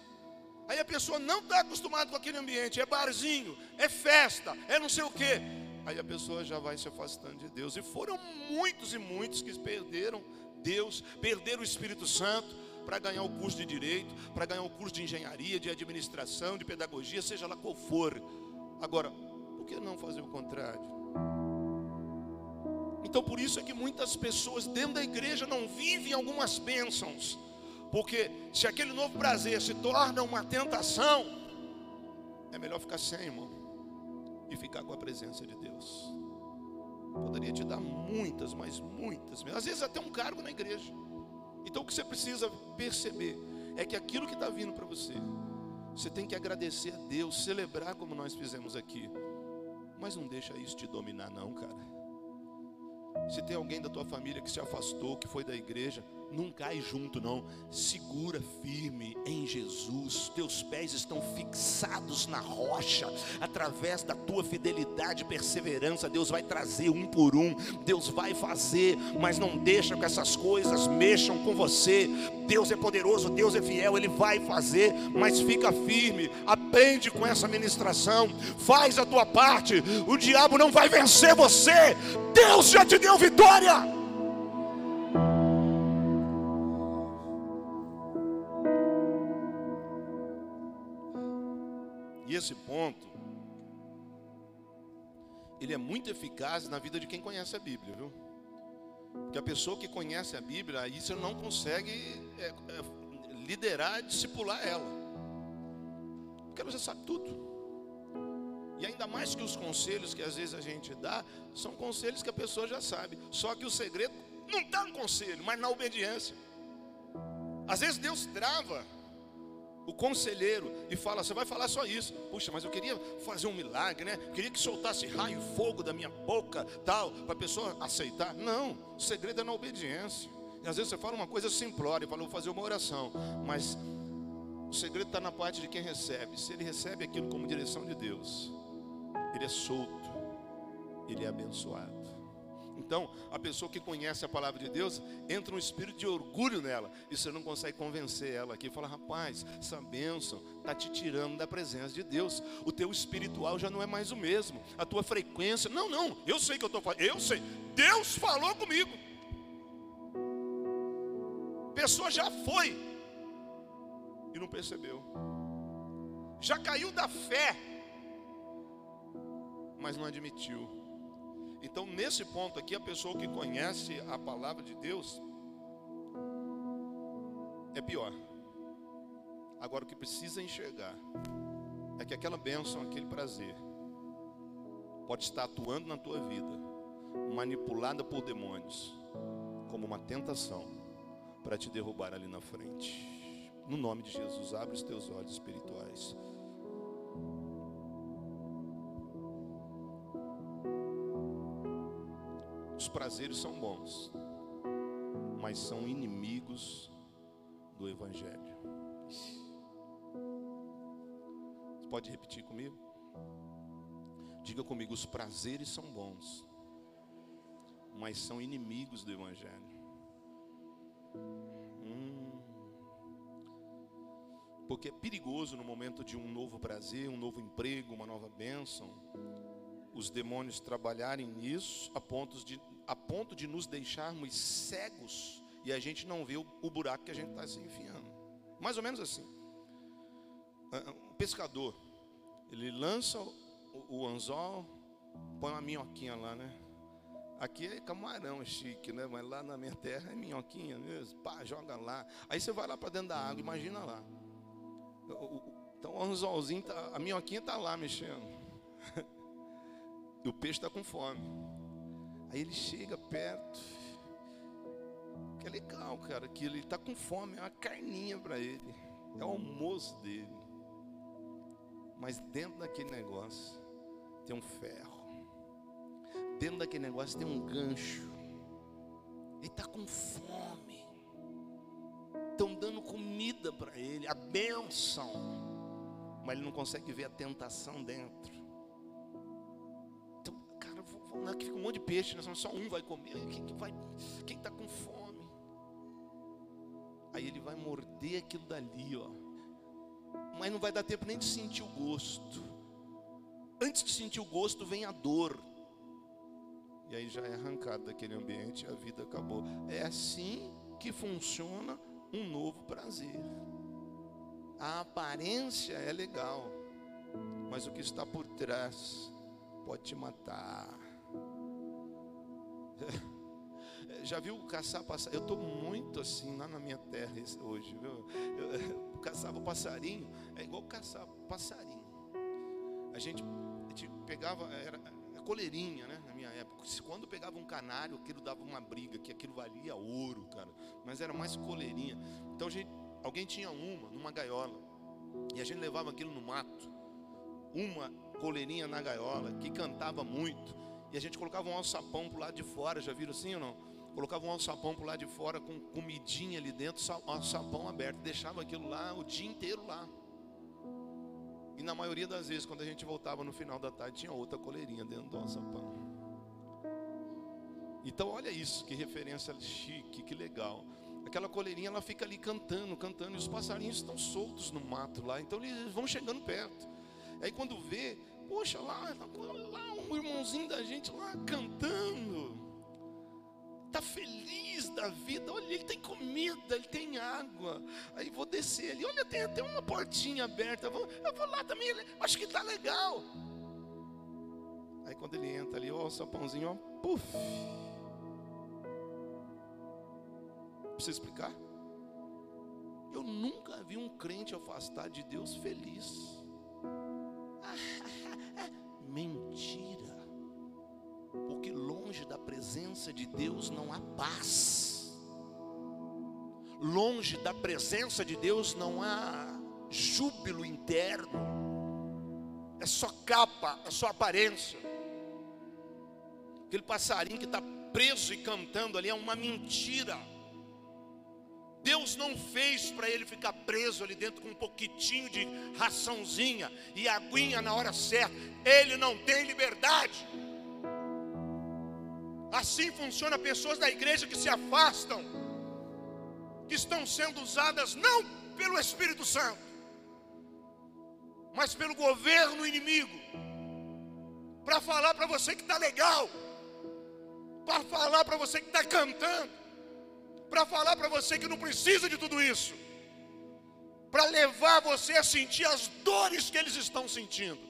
Aí a pessoa não está acostumada com aquele ambiente, é barzinho, é festa, é não sei o quê aí a pessoa já vai se afastando de Deus. E foram muitos e muitos que perderam Deus, perderam o Espírito Santo para ganhar o curso de direito, para ganhar o curso de engenharia, de administração, de pedagogia, seja lá qual for. Agora, por que não fazer o contrário? Então, por isso é que muitas pessoas dentro da igreja não vivem algumas bênçãos, porque se aquele novo prazer se torna uma tentação, é melhor ficar sem, irmão e ficar com a presença de Deus. Poderia te dar muitas, mas muitas, às vezes até um cargo na igreja. Então o que você precisa perceber é que aquilo que está vindo para você, você tem que agradecer a Deus, celebrar como nós fizemos aqui. Mas não deixa isso te dominar, não, cara. Se tem alguém da tua família que se afastou, que foi da igreja, não cai junto, não. Segura firme em Jesus. Teus pés estão fixados na rocha. Através da tua fidelidade e perseverança, Deus vai trazer um por um. Deus vai fazer, mas não deixa que essas coisas mexam com você. Deus é poderoso, Deus é fiel, Ele vai fazer, mas fica firme. Aprende com essa ministração. Faz a tua parte. O diabo não vai vencer você. Deus já te deu vitória. Esse ponto, ele é muito eficaz na vida de quem conhece a Bíblia, viu? Porque a pessoa que conhece a Bíblia, aí você não consegue é, é, liderar, discipular ela. Porque já sabe tudo. E ainda mais que os conselhos que às vezes a gente dá, são conselhos que a pessoa já sabe. Só que o segredo não está no conselho, mas na obediência. Às vezes Deus trava o conselheiro e fala: Você vai falar só isso. Puxa, mas eu queria fazer um milagre, né? Eu queria que soltasse raio e fogo da minha boca, tal, para a pessoa aceitar. Não, o segredo é na obediência. E às vezes você fala uma coisa simplória, fala, vou fazer uma oração, mas o segredo está na parte de quem recebe. Se ele recebe aquilo como direção de Deus, ele é solto, ele é abençoado. Então, a pessoa que conhece a palavra de Deus, entra um espírito de orgulho nela, e você não consegue convencer ela aqui. Fala, rapaz, essa bênção está te tirando da presença de Deus. O teu espiritual já não é mais o mesmo. A tua frequência, não, não, eu sei que eu estou falando, eu sei, Deus falou comigo. A pessoa já foi e não percebeu, já caiu da fé, mas não admitiu. Então, nesse ponto aqui, a pessoa que conhece a palavra de Deus é pior. Agora, o que precisa enxergar é que aquela bênção, aquele prazer, pode estar atuando na tua vida, manipulada por demônios, como uma tentação para te derrubar ali na frente. No nome de Jesus, abre os teus olhos espirituais. Os prazeres são bons, mas são inimigos do Evangelho. Você pode repetir comigo? Diga comigo: os prazeres são bons, mas são inimigos do Evangelho. Hum. Porque é perigoso no momento de um novo prazer, um novo emprego, uma nova bênção, os demônios trabalharem nisso a ponto de a ponto de nos deixarmos cegos e a gente não vê o, buraco que a gente está se enfiando. Mais ou menos assim. Ah, ah, um pescador, ele lança o, o anzol, põe uma minhoquinha lá, né? Aqui é camarão chique, né? Mas lá na minha terra é minhoquinha mesmo. Pá, joga lá. Aí você vai lá para dentro da água, imagina lá. Então o anzolzinho, tá, a minhoquinha está lá mexendo. e o peixe está com fome. Aí ele chega perto. Que é legal, cara, que ele está com fome, é uma carninha para ele. É o almoço dele. Mas dentro daquele negócio tem um ferro. Dentro daquele negócio tem um gancho. Ele está com fome. Estão dando comida para ele, a bênção. Mas ele não consegue ver a tentação dentro é que fica um monte de peixe, né? só um vai comer. Quem que vai? Quem está com fome? Aí ele vai morder aquilo dali, ó. Mas não vai dar tempo nem de sentir o gosto. Antes de sentir o gosto, vem a dor. E aí já é arrancado daquele ambiente, a vida acabou. É assim que funciona um novo prazer. A aparência é legal, mas o que está por trás pode te matar. Já viu caçar passarinho? Eu estou muito assim lá na minha terra hoje, viu? Eu, eu caçava passarinho, é igual caçar passarinho. A gente, a gente pegava, era a coleirinha, né? Na minha época. Quando pegava um canário, aquilo dava uma briga, que aquilo valia ouro, cara. Mas era mais coleirinha. Então gente, alguém tinha uma numa gaiola. E a gente levava aquilo no mato. Uma coleirinha na gaiola, que cantava muito. E a gente colocava um alçapão pro lado de fora, já viram assim ou não? Colocava um alçapão pro lado de fora com comidinha ali dentro, alçapão aberto, deixava aquilo lá o dia inteiro lá. E na maioria das vezes, quando a gente voltava no final da tarde, tinha outra coleirinha dentro do alçapão. Então, olha isso, que referência chique, que legal. Aquela coleirinha, ela fica ali cantando, cantando, e os passarinhos estão soltos no mato lá, então eles vão chegando perto. Aí quando vê, poxa, lá, lá um irmãozinho da gente lá cantando. Está feliz da vida, olha, ele tem comida, ele tem água. Aí vou descer ali, olha, tem até uma portinha aberta. Eu vou, eu vou lá também, acho que está legal. Aí quando ele entra ali, ó, o sapãozinho, ó, puf. Precisa explicar? Eu nunca vi um crente afastado de Deus feliz. mentira. Porque longe da presença de Deus não há paz. Longe da presença de Deus não há júbilo interno. É só capa, é só aparência. Aquele passarinho que está preso e cantando ali é uma mentira. Deus não fez para ele ficar preso ali dentro com um pouquitinho de raçãozinha e aguinha na hora certa. Ele não tem liberdade. Assim funciona pessoas da igreja que se afastam, que estão sendo usadas não pelo Espírito Santo, mas pelo governo inimigo, para falar para você que está legal, para falar para você que está cantando, para falar para você que não precisa de tudo isso, para levar você a sentir as dores que eles estão sentindo,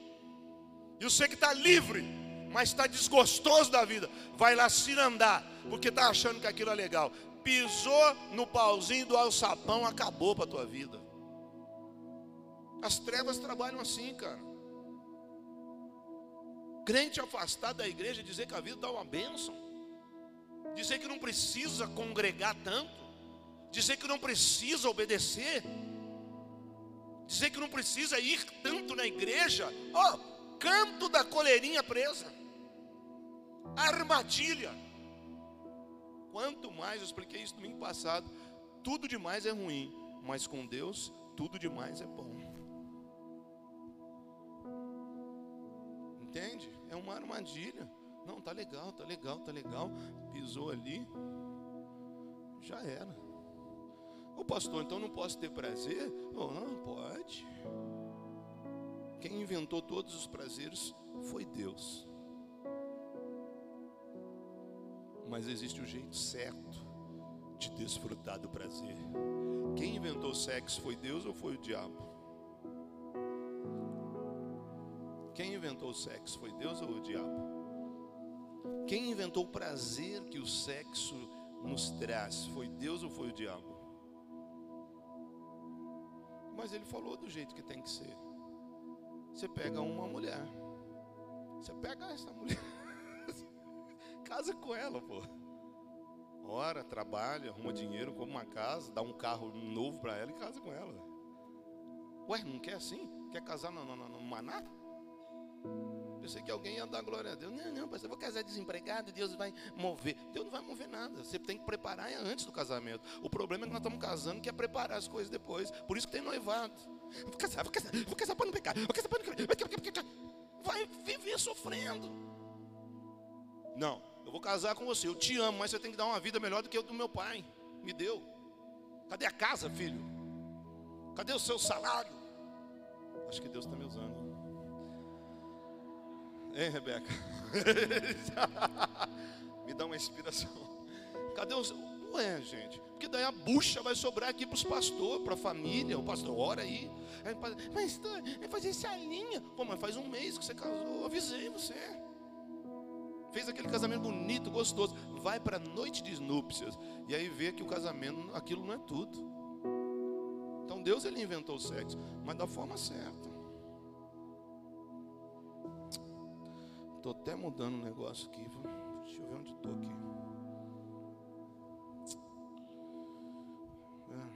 e você que está livre, mas está desgostoso da vida, vai lá se andar, porque está achando que aquilo é legal. Pisou no pauzinho do alçapão, acabou para a tua vida. As trevas trabalham assim, cara. Crente afastado da igreja dizer que a vida dá uma bênção, dizer que não precisa congregar tanto, dizer que não precisa obedecer, dizer que não precisa ir tanto na igreja, ó, oh, canto da coleirinha presa armadilha. Quanto mais, eu expliquei isso domingo passado, tudo demais é ruim, mas com Deus, tudo demais é bom. Entende? É uma armadilha. Não, tá legal, tá legal, tá legal. Pisou ali, já era. O pastor, então não posso ter prazer? Oh, não, pode. Quem inventou todos os prazeres foi Deus. mas existe o jeito certo de desfrutar do prazer. Quem inventou o sexo foi Deus ou foi o diabo? Quem inventou o sexo foi Deus ou o diabo? Quem inventou o prazer que o sexo nos traz foi Deus ou foi o diabo? Mas ele falou do jeito que tem que ser. Você pega uma mulher, você pega essa mulher. Casa com ela, pô. Ora, trabalha, arruma dinheiro, compra uma casa, dá um carro novo para ela e casa com ela. Ué, não quer assim? Quer casar no, no, no Maná? Pensei que alguém ia dar glória a Deus. Não, não, pastor, eu vou casar desempregado, Deus vai mover. Deus não vai mover nada. Você tem que preparar antes do casamento. O problema é que nós estamos casando, que é preparar as coisas depois. Por isso que tem noivado. Vou casar, vou casar, vou casar para não pecar, vou casar para não pecar. Vai viver sofrendo. Não, eu vou casar com você, eu te amo, mas você tem que dar uma vida melhor do que eu do meu pai. Me deu. Cadê a casa, filho? Cadê o seu salário? Acho que Deus está me usando. Hein, Rebeca? me dá uma inspiração. Cadê os. Ué, gente, porque daí a bucha vai sobrar aqui para os pastores, para a família. O pastor, ora aí. Mas, vai fazer essa linha. Pô, mas faz um mês que você casou, avisei você fez aquele casamento bonito, gostoso, vai para a noite de núpcias e aí vê que o casamento, aquilo não é tudo. Então Deus ele inventou o sexo, mas da forma certa. Estou até mudando um negócio aqui. Deixa eu ver onde estou aqui. É.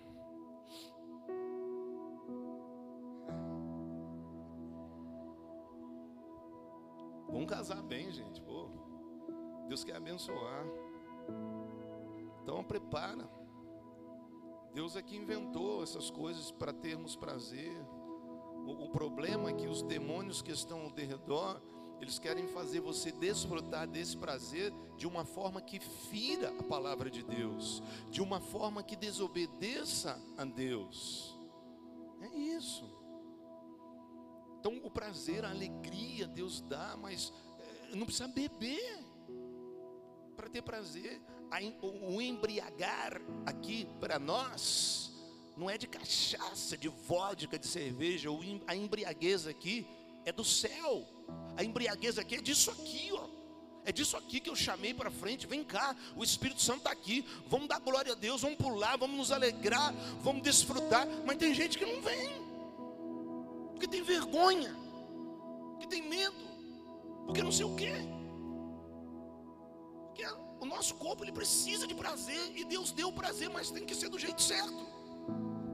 Vamos casar bem, gente. Pô. Deus quer abençoar. Então prepara. Deus é que inventou essas coisas para termos prazer. O, o, problema é que os demônios que estão ao redor, eles querem fazer você desfrutar desse prazer de uma forma que fira a palavra de Deus, de uma forma que desobedeça a Deus. É isso. Então o prazer, a alegria Deus dá, mas é, não precisa beber para ter prazer. O embriagar aqui para nós não é de cachaça, de vodka, de cerveja. A embriaguez aqui é do céu. A embriaguez aqui é disso aqui, ó. É disso aqui que eu chamei para frente. Vem cá, o Espírito Santo está aqui. Vamos dar glória a Deus, vamos pular, vamos nos alegrar, vamos desfrutar. Mas tem gente que não vem, porque tem vergonha, porque tem medo, porque não sei o quê. o nosso corpo ele precisa de prazer e Deus deu o prazer, mas tem que ser do jeito certo.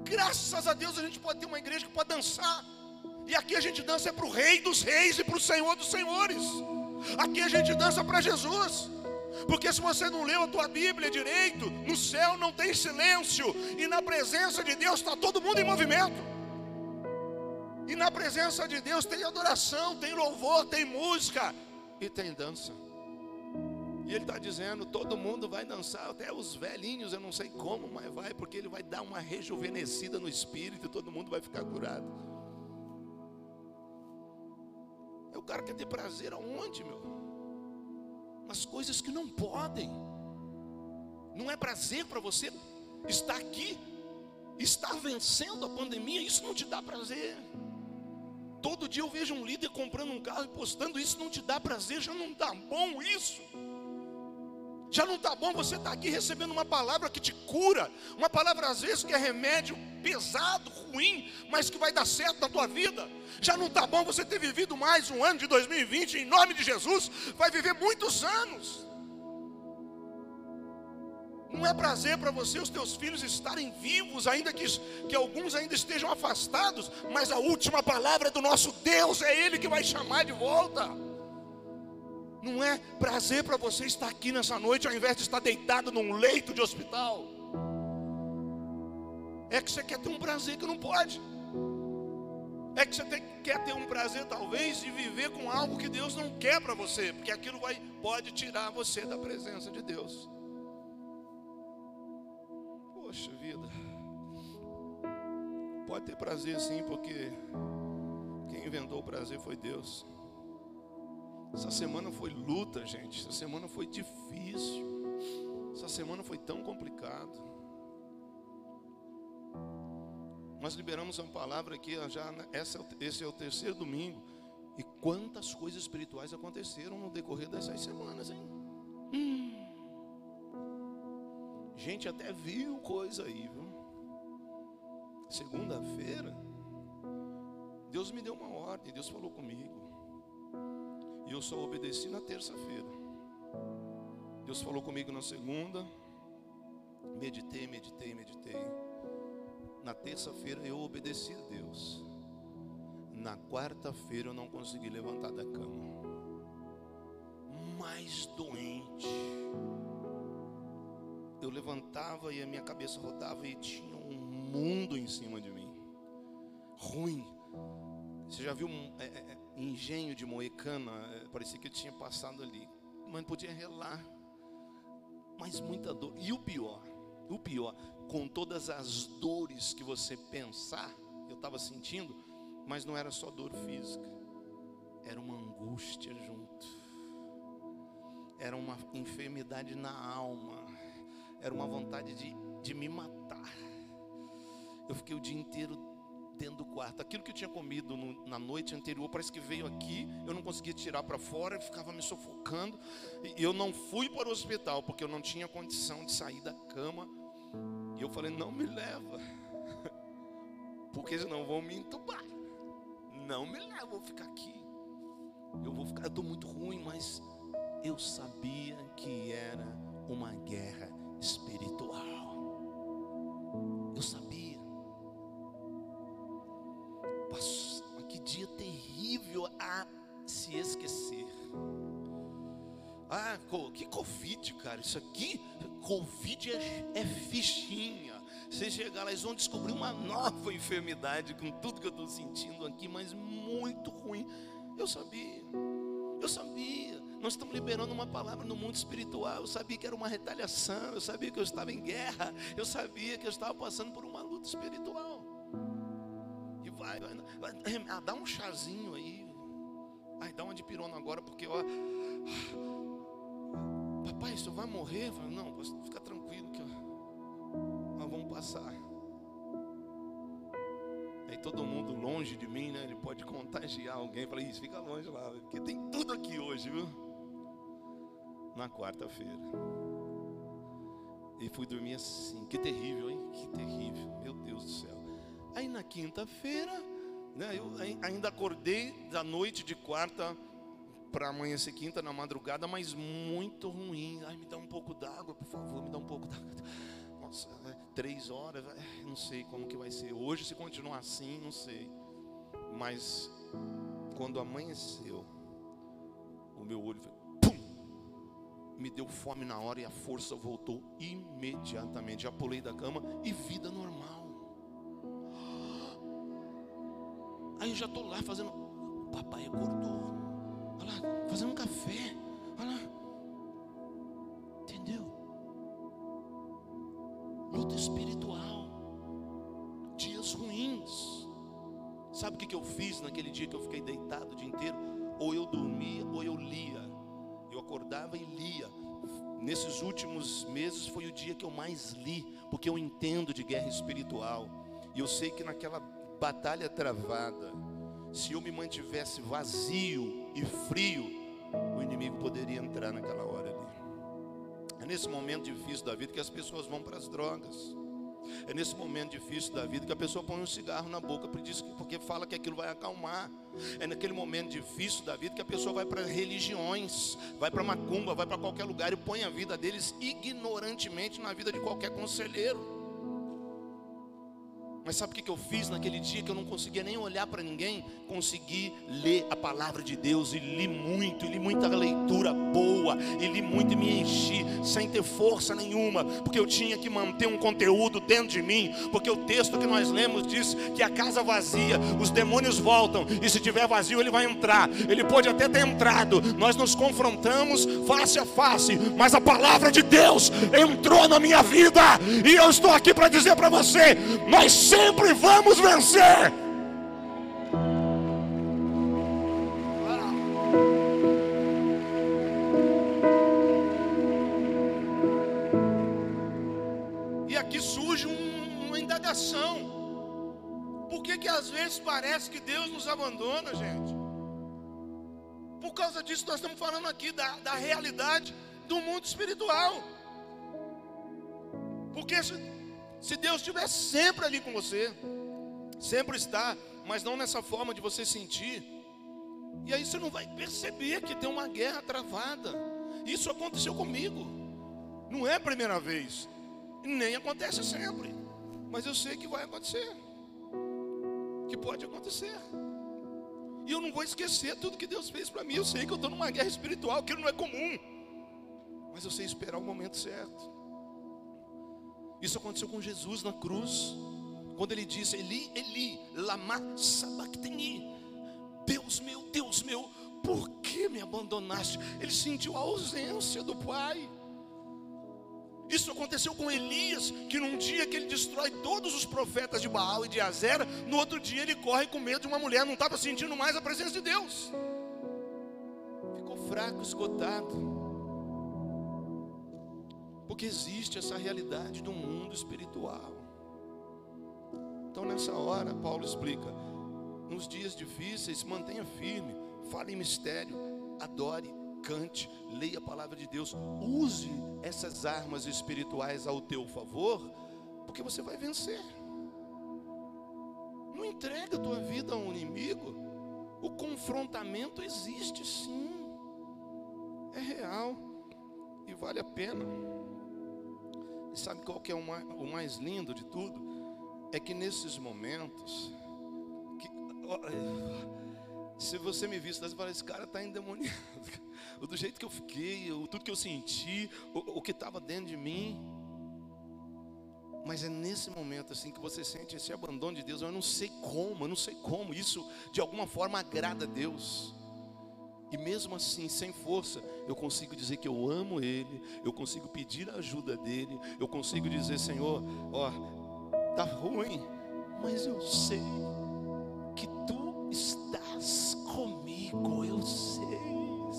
Graças a Deus a gente pode ter uma igreja que pode dançar. E aqui a gente dança para o Rei dos Reis e para o Senhor dos Senhores. Aqui a gente dança para Jesus. Porque se você não leu a tua Bíblia direito, no céu não tem silêncio, e na presença de Deus está todo mundo em movimento. E na presença de Deus tem adoração, tem louvor, tem música e tem dança. E ele está dizendo: todo mundo vai dançar, até os velhinhos, eu não sei como, mas vai, porque ele vai dar uma rejuvenescida no espírito e todo mundo vai ficar curado. É o cara quer ter prazer aonde, meu? Nas coisas que não podem. Não é prazer para você estar aqui, estar vencendo a pandemia, isso não te dá prazer. Todo dia eu vejo um líder comprando um carro e postando isso, não te dá prazer, já não dá bom isso. Já não está bom você estar tá aqui recebendo uma palavra que te cura, uma palavra às vezes que é remédio pesado, ruim, mas que vai dar certo na tua vida. Já não está bom você ter vivido mais um ano de 2020, em nome de Jesus, vai viver muitos anos. Não é prazer para você os teus filhos estarem vivos, ainda que, que alguns ainda estejam afastados, mas a última palavra do nosso Deus é Ele que vai chamar de volta. Não é prazer para você estar aqui nessa noite ao invés de estar deitado num leito de hospital. É que você quer ter um prazer que não pode. É que você tem, quer ter um prazer, talvez, de viver com algo que Deus não quer para você, porque aquilo vai, pode tirar você da presença de Deus. Poxa vida, pode ter prazer sim, porque quem inventou o prazer foi Deus. Essa semana foi luta, gente. Essa semana foi difícil. Essa semana foi tão complicado. Nós liberamos uma palavra aqui, já né? essa, é esse é o terceiro domingo. E quantas coisas espirituais aconteceram no decorrer dessas semanas, hein? Hum. Gente até viu coisa aí, viu? Segunda-feira, Deus me deu uma ordem, Deus falou comigo. E eu só obedeci na terça-feira. Deus falou comigo na segunda. Meditei, meditei, meditei. Na terça-feira eu obedeci a Deus. Na quarta-feira eu não consegui levantar da cama. Mais doente. Eu levantava e a minha cabeça rodava e tinha um mundo em cima de mim. Ruim. Você já viu é, é, engenho de moecana, é, parecia que eu tinha passado ali. Mas podia relar. Mas muita dor. E o pior, o pior, com todas as dores que você pensar, eu estava sentindo, mas não era só dor física, era uma angústia junto, era uma enfermidade na alma, era uma vontade de, de me matar. Eu fiquei o dia inteiro dentro do quarto. Aquilo que eu tinha comido no, na noite anterior, parece que veio aqui, eu não conseguia tirar para fora, ficava me sufocando. E eu não fui para o hospital, porque eu não tinha condição de sair da cama. E eu falei: não me leva, porque senão vão me entubar. Não me leva, vou ficar aqui. Eu vou ficar, eu estou muito ruim, mas eu sabia que era uma guerra espiritual. Eu sabia. Dia terrível a se esquecer. Ah, que Covid, cara? Isso aqui, Covid é, é fichinha. Você chegar lá, eles vão descobrir uma nova enfermidade com tudo que eu estou sentindo aqui, mas muito ruim. Eu sabia, eu sabia. Nós estamos liberando uma palavra no mundo espiritual. Eu sabia que era uma retaliação, eu sabia que eu estava em guerra, eu sabia que eu estava passando por uma luta espiritual vai, vai, vai ah, dá um chazinho aí. Ai, dá uma de pirona agora, porque ó, papai, você vai morrer? Não, fica tranquilo que ó, nós vamos passar. Aí todo mundo longe de mim, né? Ele pode contagiar alguém. Falei, isso, fica longe lá, porque tem tudo aqui hoje, viu? Na quarta-feira. E fui dormir assim. Que terrível, hein? Que terrível. Meu Deus do céu. Aí na quinta-feira, né, eu ainda acordei da noite de quarta para amanhecer quinta na madrugada, mas muito ruim. Ai, me dá um pouco d'água, por favor, me dá um pouco d'água. Nossa, é, três horas, é, não sei como que vai ser. Hoje, se continuar assim, não sei. Mas quando amanheceu, o meu olho foi, pum, me deu fome na hora e a força voltou imediatamente. Já pulei da cama e vida normal. Aí eu já estou lá fazendo. O papai acordou. Olha lá, fazendo um café. Olha lá. Entendeu? Luta espiritual. Dias ruins. Sabe o que, eu fiz naquele dia que eu fiquei deitado o dia inteiro? Ou eu dormia ou eu lia. Eu acordava e lia. Nesses últimos meses foi o dia que eu mais li, porque eu entendo de guerra espiritual. E eu sei que naquela batalha travada, se eu me mantivesse vazio e frio, o inimigo poderia entrar naquela hora ali. É nesse momento difícil da vida que as pessoas vão para as drogas. É nesse momento difícil da vida que a pessoa põe um cigarro na boca porque fala que aquilo vai acalmar. É naquele momento difícil da vida que a pessoa vai para religiões, vai para macumba, vai para qualquer lugar e põe a vida deles ignorantemente na vida de qualquer conselheiro. Mas sabe o que eu fiz naquele dia que eu não conseguia nem olhar para ninguém? Consegui ler a palavra de Deus e li muito, e li muita leitura boa, e li muito e me enchi, sem ter força nenhuma, porque eu tinha que manter um conteúdo dentro de mim, porque o texto que nós lemos diz que a casa vazia, os demônios voltam, e se tiver vazio ele vai entrar. Ele pode até ter entrado, nós nos confrontamos face a face, mas a palavra de Deus entrou na minha vida, e eu estou aqui para dizer para você: nós sempre vamos vencer. E aqui surge uma indagação. Por que, que às vezes parece que Deus nos abandona, gente? Por causa disso, nós estamos falando aqui da, da realidade do mundo espiritual. Porque se Deus estiver sempre ali com você, sempre está, mas não nessa forma de você sentir, e aí você não vai perceber que tem uma guerra travada. Isso aconteceu comigo, não é a primeira vez, nem acontece sempre, mas eu sei que vai acontecer, que pode acontecer. E eu não vou esquecer tudo que Deus fez para mim. Eu sei que eu estou numa guerra espiritual, que não é comum. Mas eu sei esperar o momento certo. Isso aconteceu com Jesus na cruz, quando ele disse: Eli, Eli, lama sabachthani. Deus meu, Deus meu, por que me abandonaste? Ele sentiu a ausência do Pai. Isso aconteceu com Elias, que num dia que ele destrói todos os profetas de Baal e de Azera, no outro dia ele corre com medo de uma mulher, não estava sentindo mais a presença de Deus. Ficou fraco, esgotado. Porque existe essa realidade do mundo espiritual. Então, nessa hora, Paulo explica: nos dias difíceis, mantenha firme, fale em mistério, adore, cante, leia a palavra de Deus, use essas armas espirituais ao teu favor, porque você vai vencer. Não entrega a tua vida a um inimigo. O confrontamento existe sim, é real e vale a pena. E sabe qual que é o mais, lindo de tudo? É que nesses momentos, que, se você me visse, você fala, esse cara está endemoniado. Do jeito que eu fiquei, tudo que eu senti, o, o que estava dentro de mim. Mas é nesse momento assim que você sente esse abandono de Deus. Eu não sei como, eu não sei como. Isso de alguma forma agrada a Deus. E mesmo assim, sem força, eu consigo dizer que eu amo Ele, eu consigo pedir a ajuda dEle, eu consigo dizer, Senhor, ó, tá ruim, mas eu sei que Tu estás comigo, eu sei,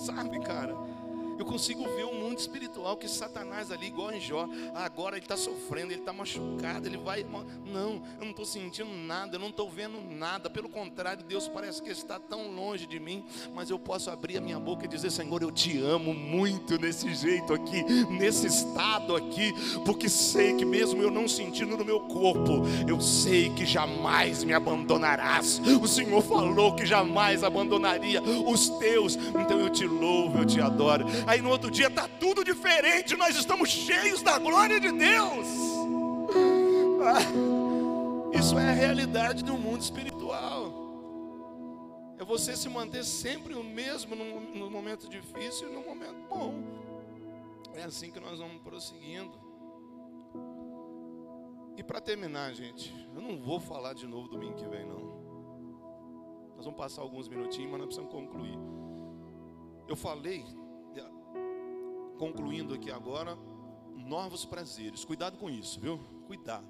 sabe, cara? Eu consigo ver o mundo espiritual que Satanás ali, igual em Jó, agora ele está sofrendo, ele está machucado, ele vai. Não, eu não estou sentindo nada, eu não estou vendo nada. Pelo contrário, Deus parece que está tão longe de mim, mas eu posso abrir a minha boca e dizer: Senhor, eu te amo muito nesse jeito aqui, nesse estado aqui, porque sei que mesmo eu não sentindo no meu corpo, eu sei que jamais me abandonarás. O Senhor falou que jamais abandonaria os teus, então eu te louvo, eu te adoro. Aí no outro dia está tudo diferente, nós estamos cheios da glória de Deus. Ah, isso é a realidade do mundo espiritual. É você se manter sempre o mesmo no, momento difícil e no momento bom. É assim que nós vamos prosseguindo. E para terminar, gente, eu não vou falar de novo domingo que vem, não. Nós vamos passar alguns minutinhos, mas nós precisamos concluir. Eu falei concluindo aqui agora, novos prazeres. Cuidado com isso, viu? Cuidado.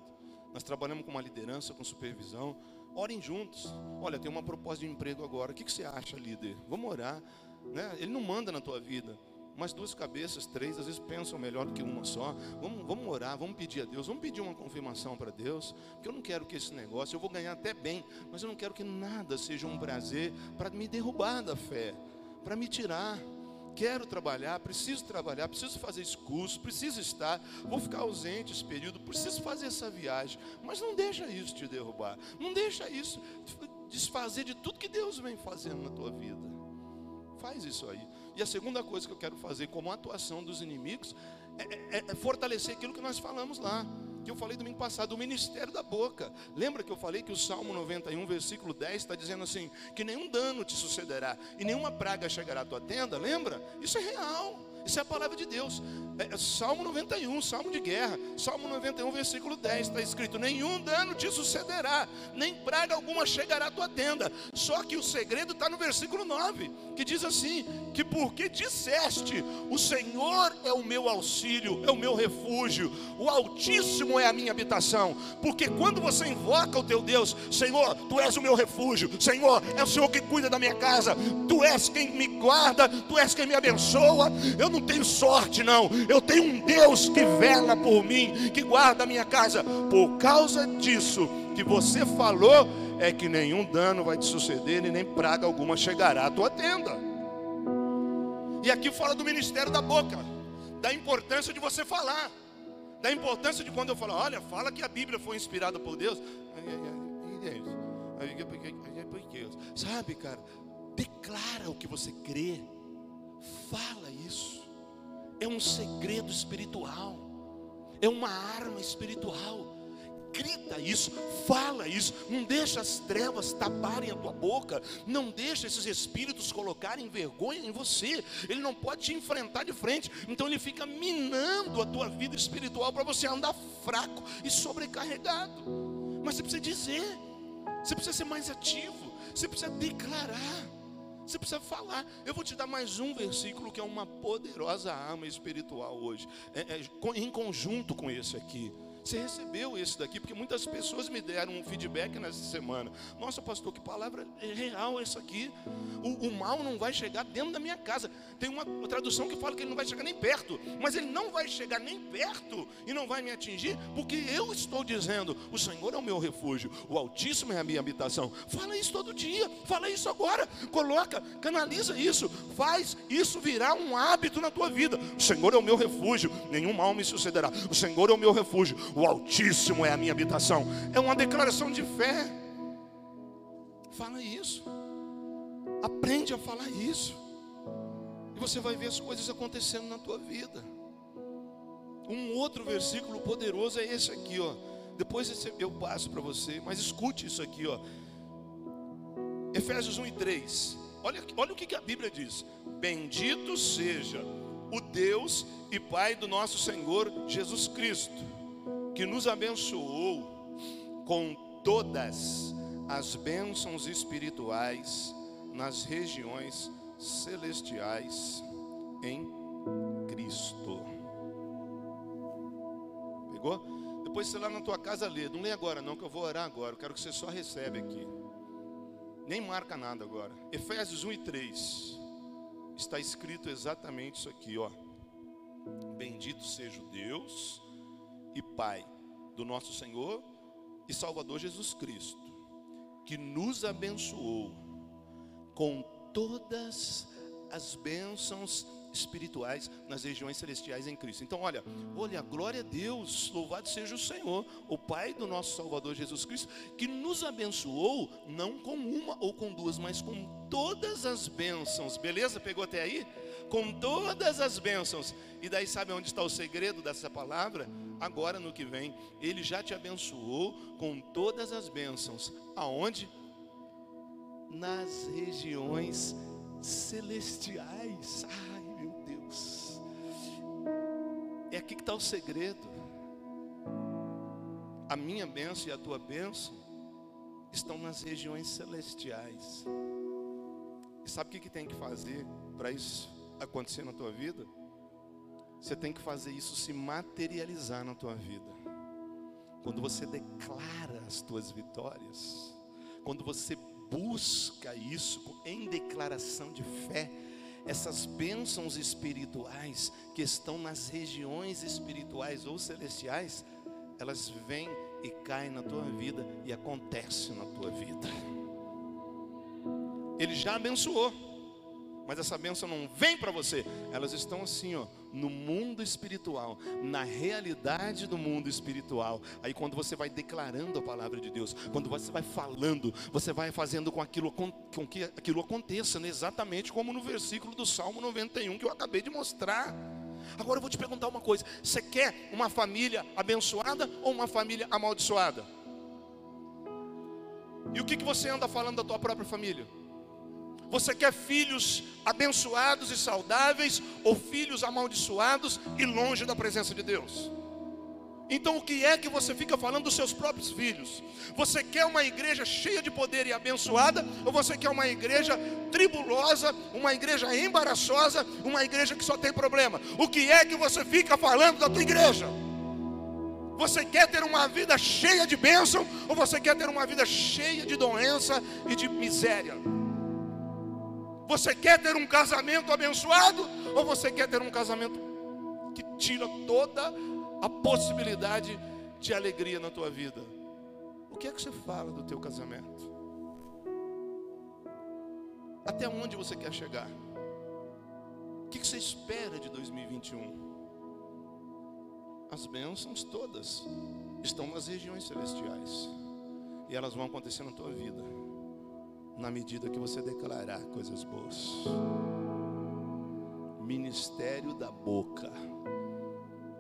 Nós trabalhamos com uma liderança, com supervisão. Orem juntos. Olha, tem uma proposta de emprego agora. O que, você acha, líder? Vamos orar. Né? Ele não manda na tua vida. Mas duas cabeças, três, às vezes pensam melhor do que uma só. Vamos, vamos orar, vamos pedir a Deus, vamos pedir uma confirmação para Deus. Porque eu não quero que esse negócio, eu vou ganhar até bem, mas eu não quero que nada seja um prazer para me derrubar da fé, para me tirar quero trabalhar, preciso trabalhar, preciso fazer esse curso, preciso estar, vou ficar ausente esse período, preciso fazer essa viagem, mas não deixa isso te derrubar, não deixa isso desfazer de tudo que Deus vem fazendo na tua vida. Faz isso aí. E a segunda coisa que eu quero fazer como atuação dos inimigos é, é, é fortalecer aquilo que nós falamos lá que eu falei domingo passado, o ministério da boca. Lembra que eu falei que o Salmo 91, versículo 10, está dizendo assim: que nenhum dano te sucederá e nenhuma praga chegará à tua tenda? Lembra? Isso é real. Isso é a palavra de Deus. É, é Salmo 91, Salmo de guerra. Salmo 91, versículo 10, está escrito: Nenhum dano te sucederá, nem praga alguma chegará à tua tenda. Só que o segredo está no versículo 9, que diz assim: Que porque disseste, o Senhor é o meu auxílio, é o meu refúgio, o Altíssimo é a minha habitação. Porque quando você invoca o teu Deus, Senhor, tu és o meu refúgio, Senhor, é o Senhor que cuida da minha casa, tu és quem me guarda, tu és quem me abençoa. Eu não tenho sorte, não. Eu tenho um Deus que vela por mim, que guarda a minha casa. Por causa disso que você falou, é que nenhum dano vai te suceder e nem praga alguma chegará à tua tenda. E aqui fala do ministério da boca, da importância de você falar, da importância de quando eu falo, olha, fala que a Bíblia foi inspirada por Deus. Sabe, cara, declara o que você crê, fala isso é um segredo espiritual, é uma arma espiritual. Grita isso, fala isso, não deixa as trevas taparem a tua boca, não deixa esses espíritos colocarem vergonha em você. Ele não pode te enfrentar de frente, então ele fica minando a tua vida espiritual para você andar fraco e sobrecarregado. Mas você precisa dizer, você precisa ser mais ativo, você precisa declarar. Você precisa falar. Eu vou te dar mais um versículo que é uma poderosa arma espiritual hoje, é, é, em conjunto com esse aqui. Você recebeu esse daqui, porque muitas pessoas me deram um feedback nessa semana. Nossa, pastor, que palavra real essa aqui. O, o, mal não vai chegar dentro da minha casa. Tem uma tradução que fala que ele não vai chegar nem perto. Mas ele não vai chegar nem perto e não vai me atingir, porque eu estou dizendo: o Senhor é o meu refúgio, o Altíssimo é a minha habitação. Fala isso todo dia, fala isso agora. Coloca, canaliza isso, faz isso virar um hábito na tua vida. O Senhor é o meu refúgio, nenhum mal me sucederá. O Senhor é o meu refúgio o Altíssimo é a minha habitação. É uma declaração de fé. Fala isso. Aprende a falar isso. E você vai ver as coisas acontecendo na tua vida. Um outro versículo poderoso é esse aqui, ó. Depois eu passo para você, mas escute isso aqui, ó. Efésios 1 e 3. Olha, olha o que a Bíblia diz: Bendito seja o Deus e Pai do nosso Senhor Jesus Cristo que nos abençoou com todas as bênçãos espirituais nas regiões celestiais em Cristo. Pegou? Depois você lá na tua casa lê. Não lê agora não, que eu vou orar agora. Eu quero que você só recebe aqui. Nem marca nada agora. Efésios 1 e 3. está escrito exatamente isso aqui, ó. Bendito seja o Deus e Pai do nosso Senhor e Salvador Jesus Cristo, que nos abençoou com todas as bênçãos espirituais nas regiões celestiais em Cristo. Então, olha, olha, glória a Deus, louvado seja o Senhor, o Pai do nosso Salvador Jesus Cristo, que nos abençoou não com uma ou com duas, mas com todas as bênçãos. Beleza? Pegou até aí? Com todas as bênçãos. E daí sabe onde está o segredo dessa palavra? Agora no que vem, ele já te abençoou com todas as bênçãos. Aonde? Nas regiões celestiais. Ai, meu Deus. É aqui que está o segredo. A minha bênção e a tua bênção estão nas regiões celestiais. E sabe o que, que tem que fazer para isso acontecer na tua vida? Você tem que fazer isso se materializar na tua vida. Quando você declara as tuas vitórias, quando você busca isso em declaração de fé, essas bênçãos espirituais que estão nas regiões espirituais ou celestiais, elas vêm e caem na tua vida e acontecem na tua vida. Ele já abençoou, mas essa bênção não vem para você, elas estão assim, ó no mundo espiritual, na realidade do mundo espiritual. Aí quando você vai declarando a palavra de Deus, quando você vai falando, você vai fazendo com, aquilo, com, que aquilo aconteça, né? exatamente como no versículo do Salmo 91 que eu acabei de mostrar. Agora eu vou te perguntar uma coisa: você quer uma família abençoada ou uma família amaldiçoada? E o que, que você anda falando da tua própria família? Você quer filhos abençoados e saudáveis ou filhos amaldiçoados e longe da presença de Deus? Então, o que é que você fica falando dos seus próprios filhos? Você quer uma igreja cheia de poder e abençoada, ou você quer uma igreja tribulosa, uma igreja embaraçosa, uma igreja que só tem problema? O que é que você fica falando da tua igreja? Você quer ter uma vida cheia de bênção, ou você quer ter uma vida cheia de doença e de miséria? Você quer ter um casamento abençoado ou você quer ter um casamento que tira toda a possibilidade de alegria na tua vida? O que é que você fala do teu casamento? Até onde você quer chegar? O que você espera de 2021? As bênçãos todas estão nas regiões celestiais e elas vão acontecer na tua vida na medida que você declarar coisas boas. Ministério da boca.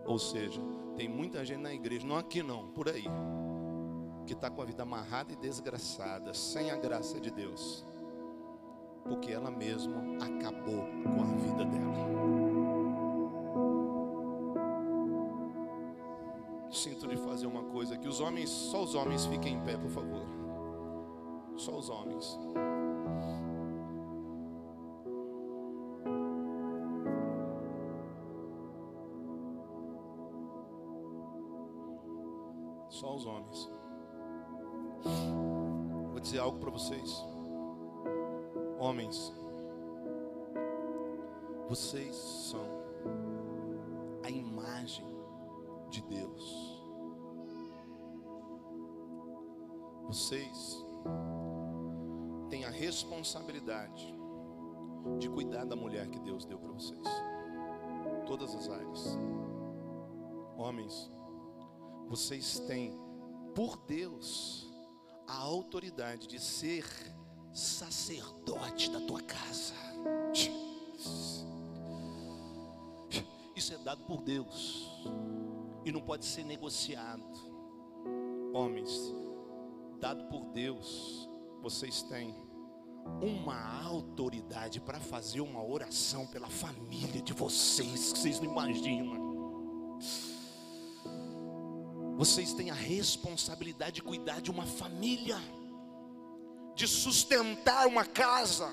Ou seja, tem muita gente na igreja, não aqui não, por aí, que está com a vida amarrada e desgraçada, sem a graça de Deus, porque ela mesma acabou com a vida dela. Sinto de fazer uma coisa que os homens, só os homens fiquem em pé, por favor. Só os homens. Só os homens. Vou dizer algo para vocês. Homens, vocês são a imagem de Deus. Vocês tem a responsabilidade de cuidar da mulher que Deus deu para vocês. Todas as áreas. Homens, vocês têm por Deus a autoridade de ser sacerdote da tua casa. Isso é dado por Deus e não pode ser negociado. Homens, dado por Deus, vocês têm uma autoridade para fazer uma oração pela família de vocês, que vocês não imaginam. Vocês têm a responsabilidade de cuidar de uma família, de sustentar uma casa.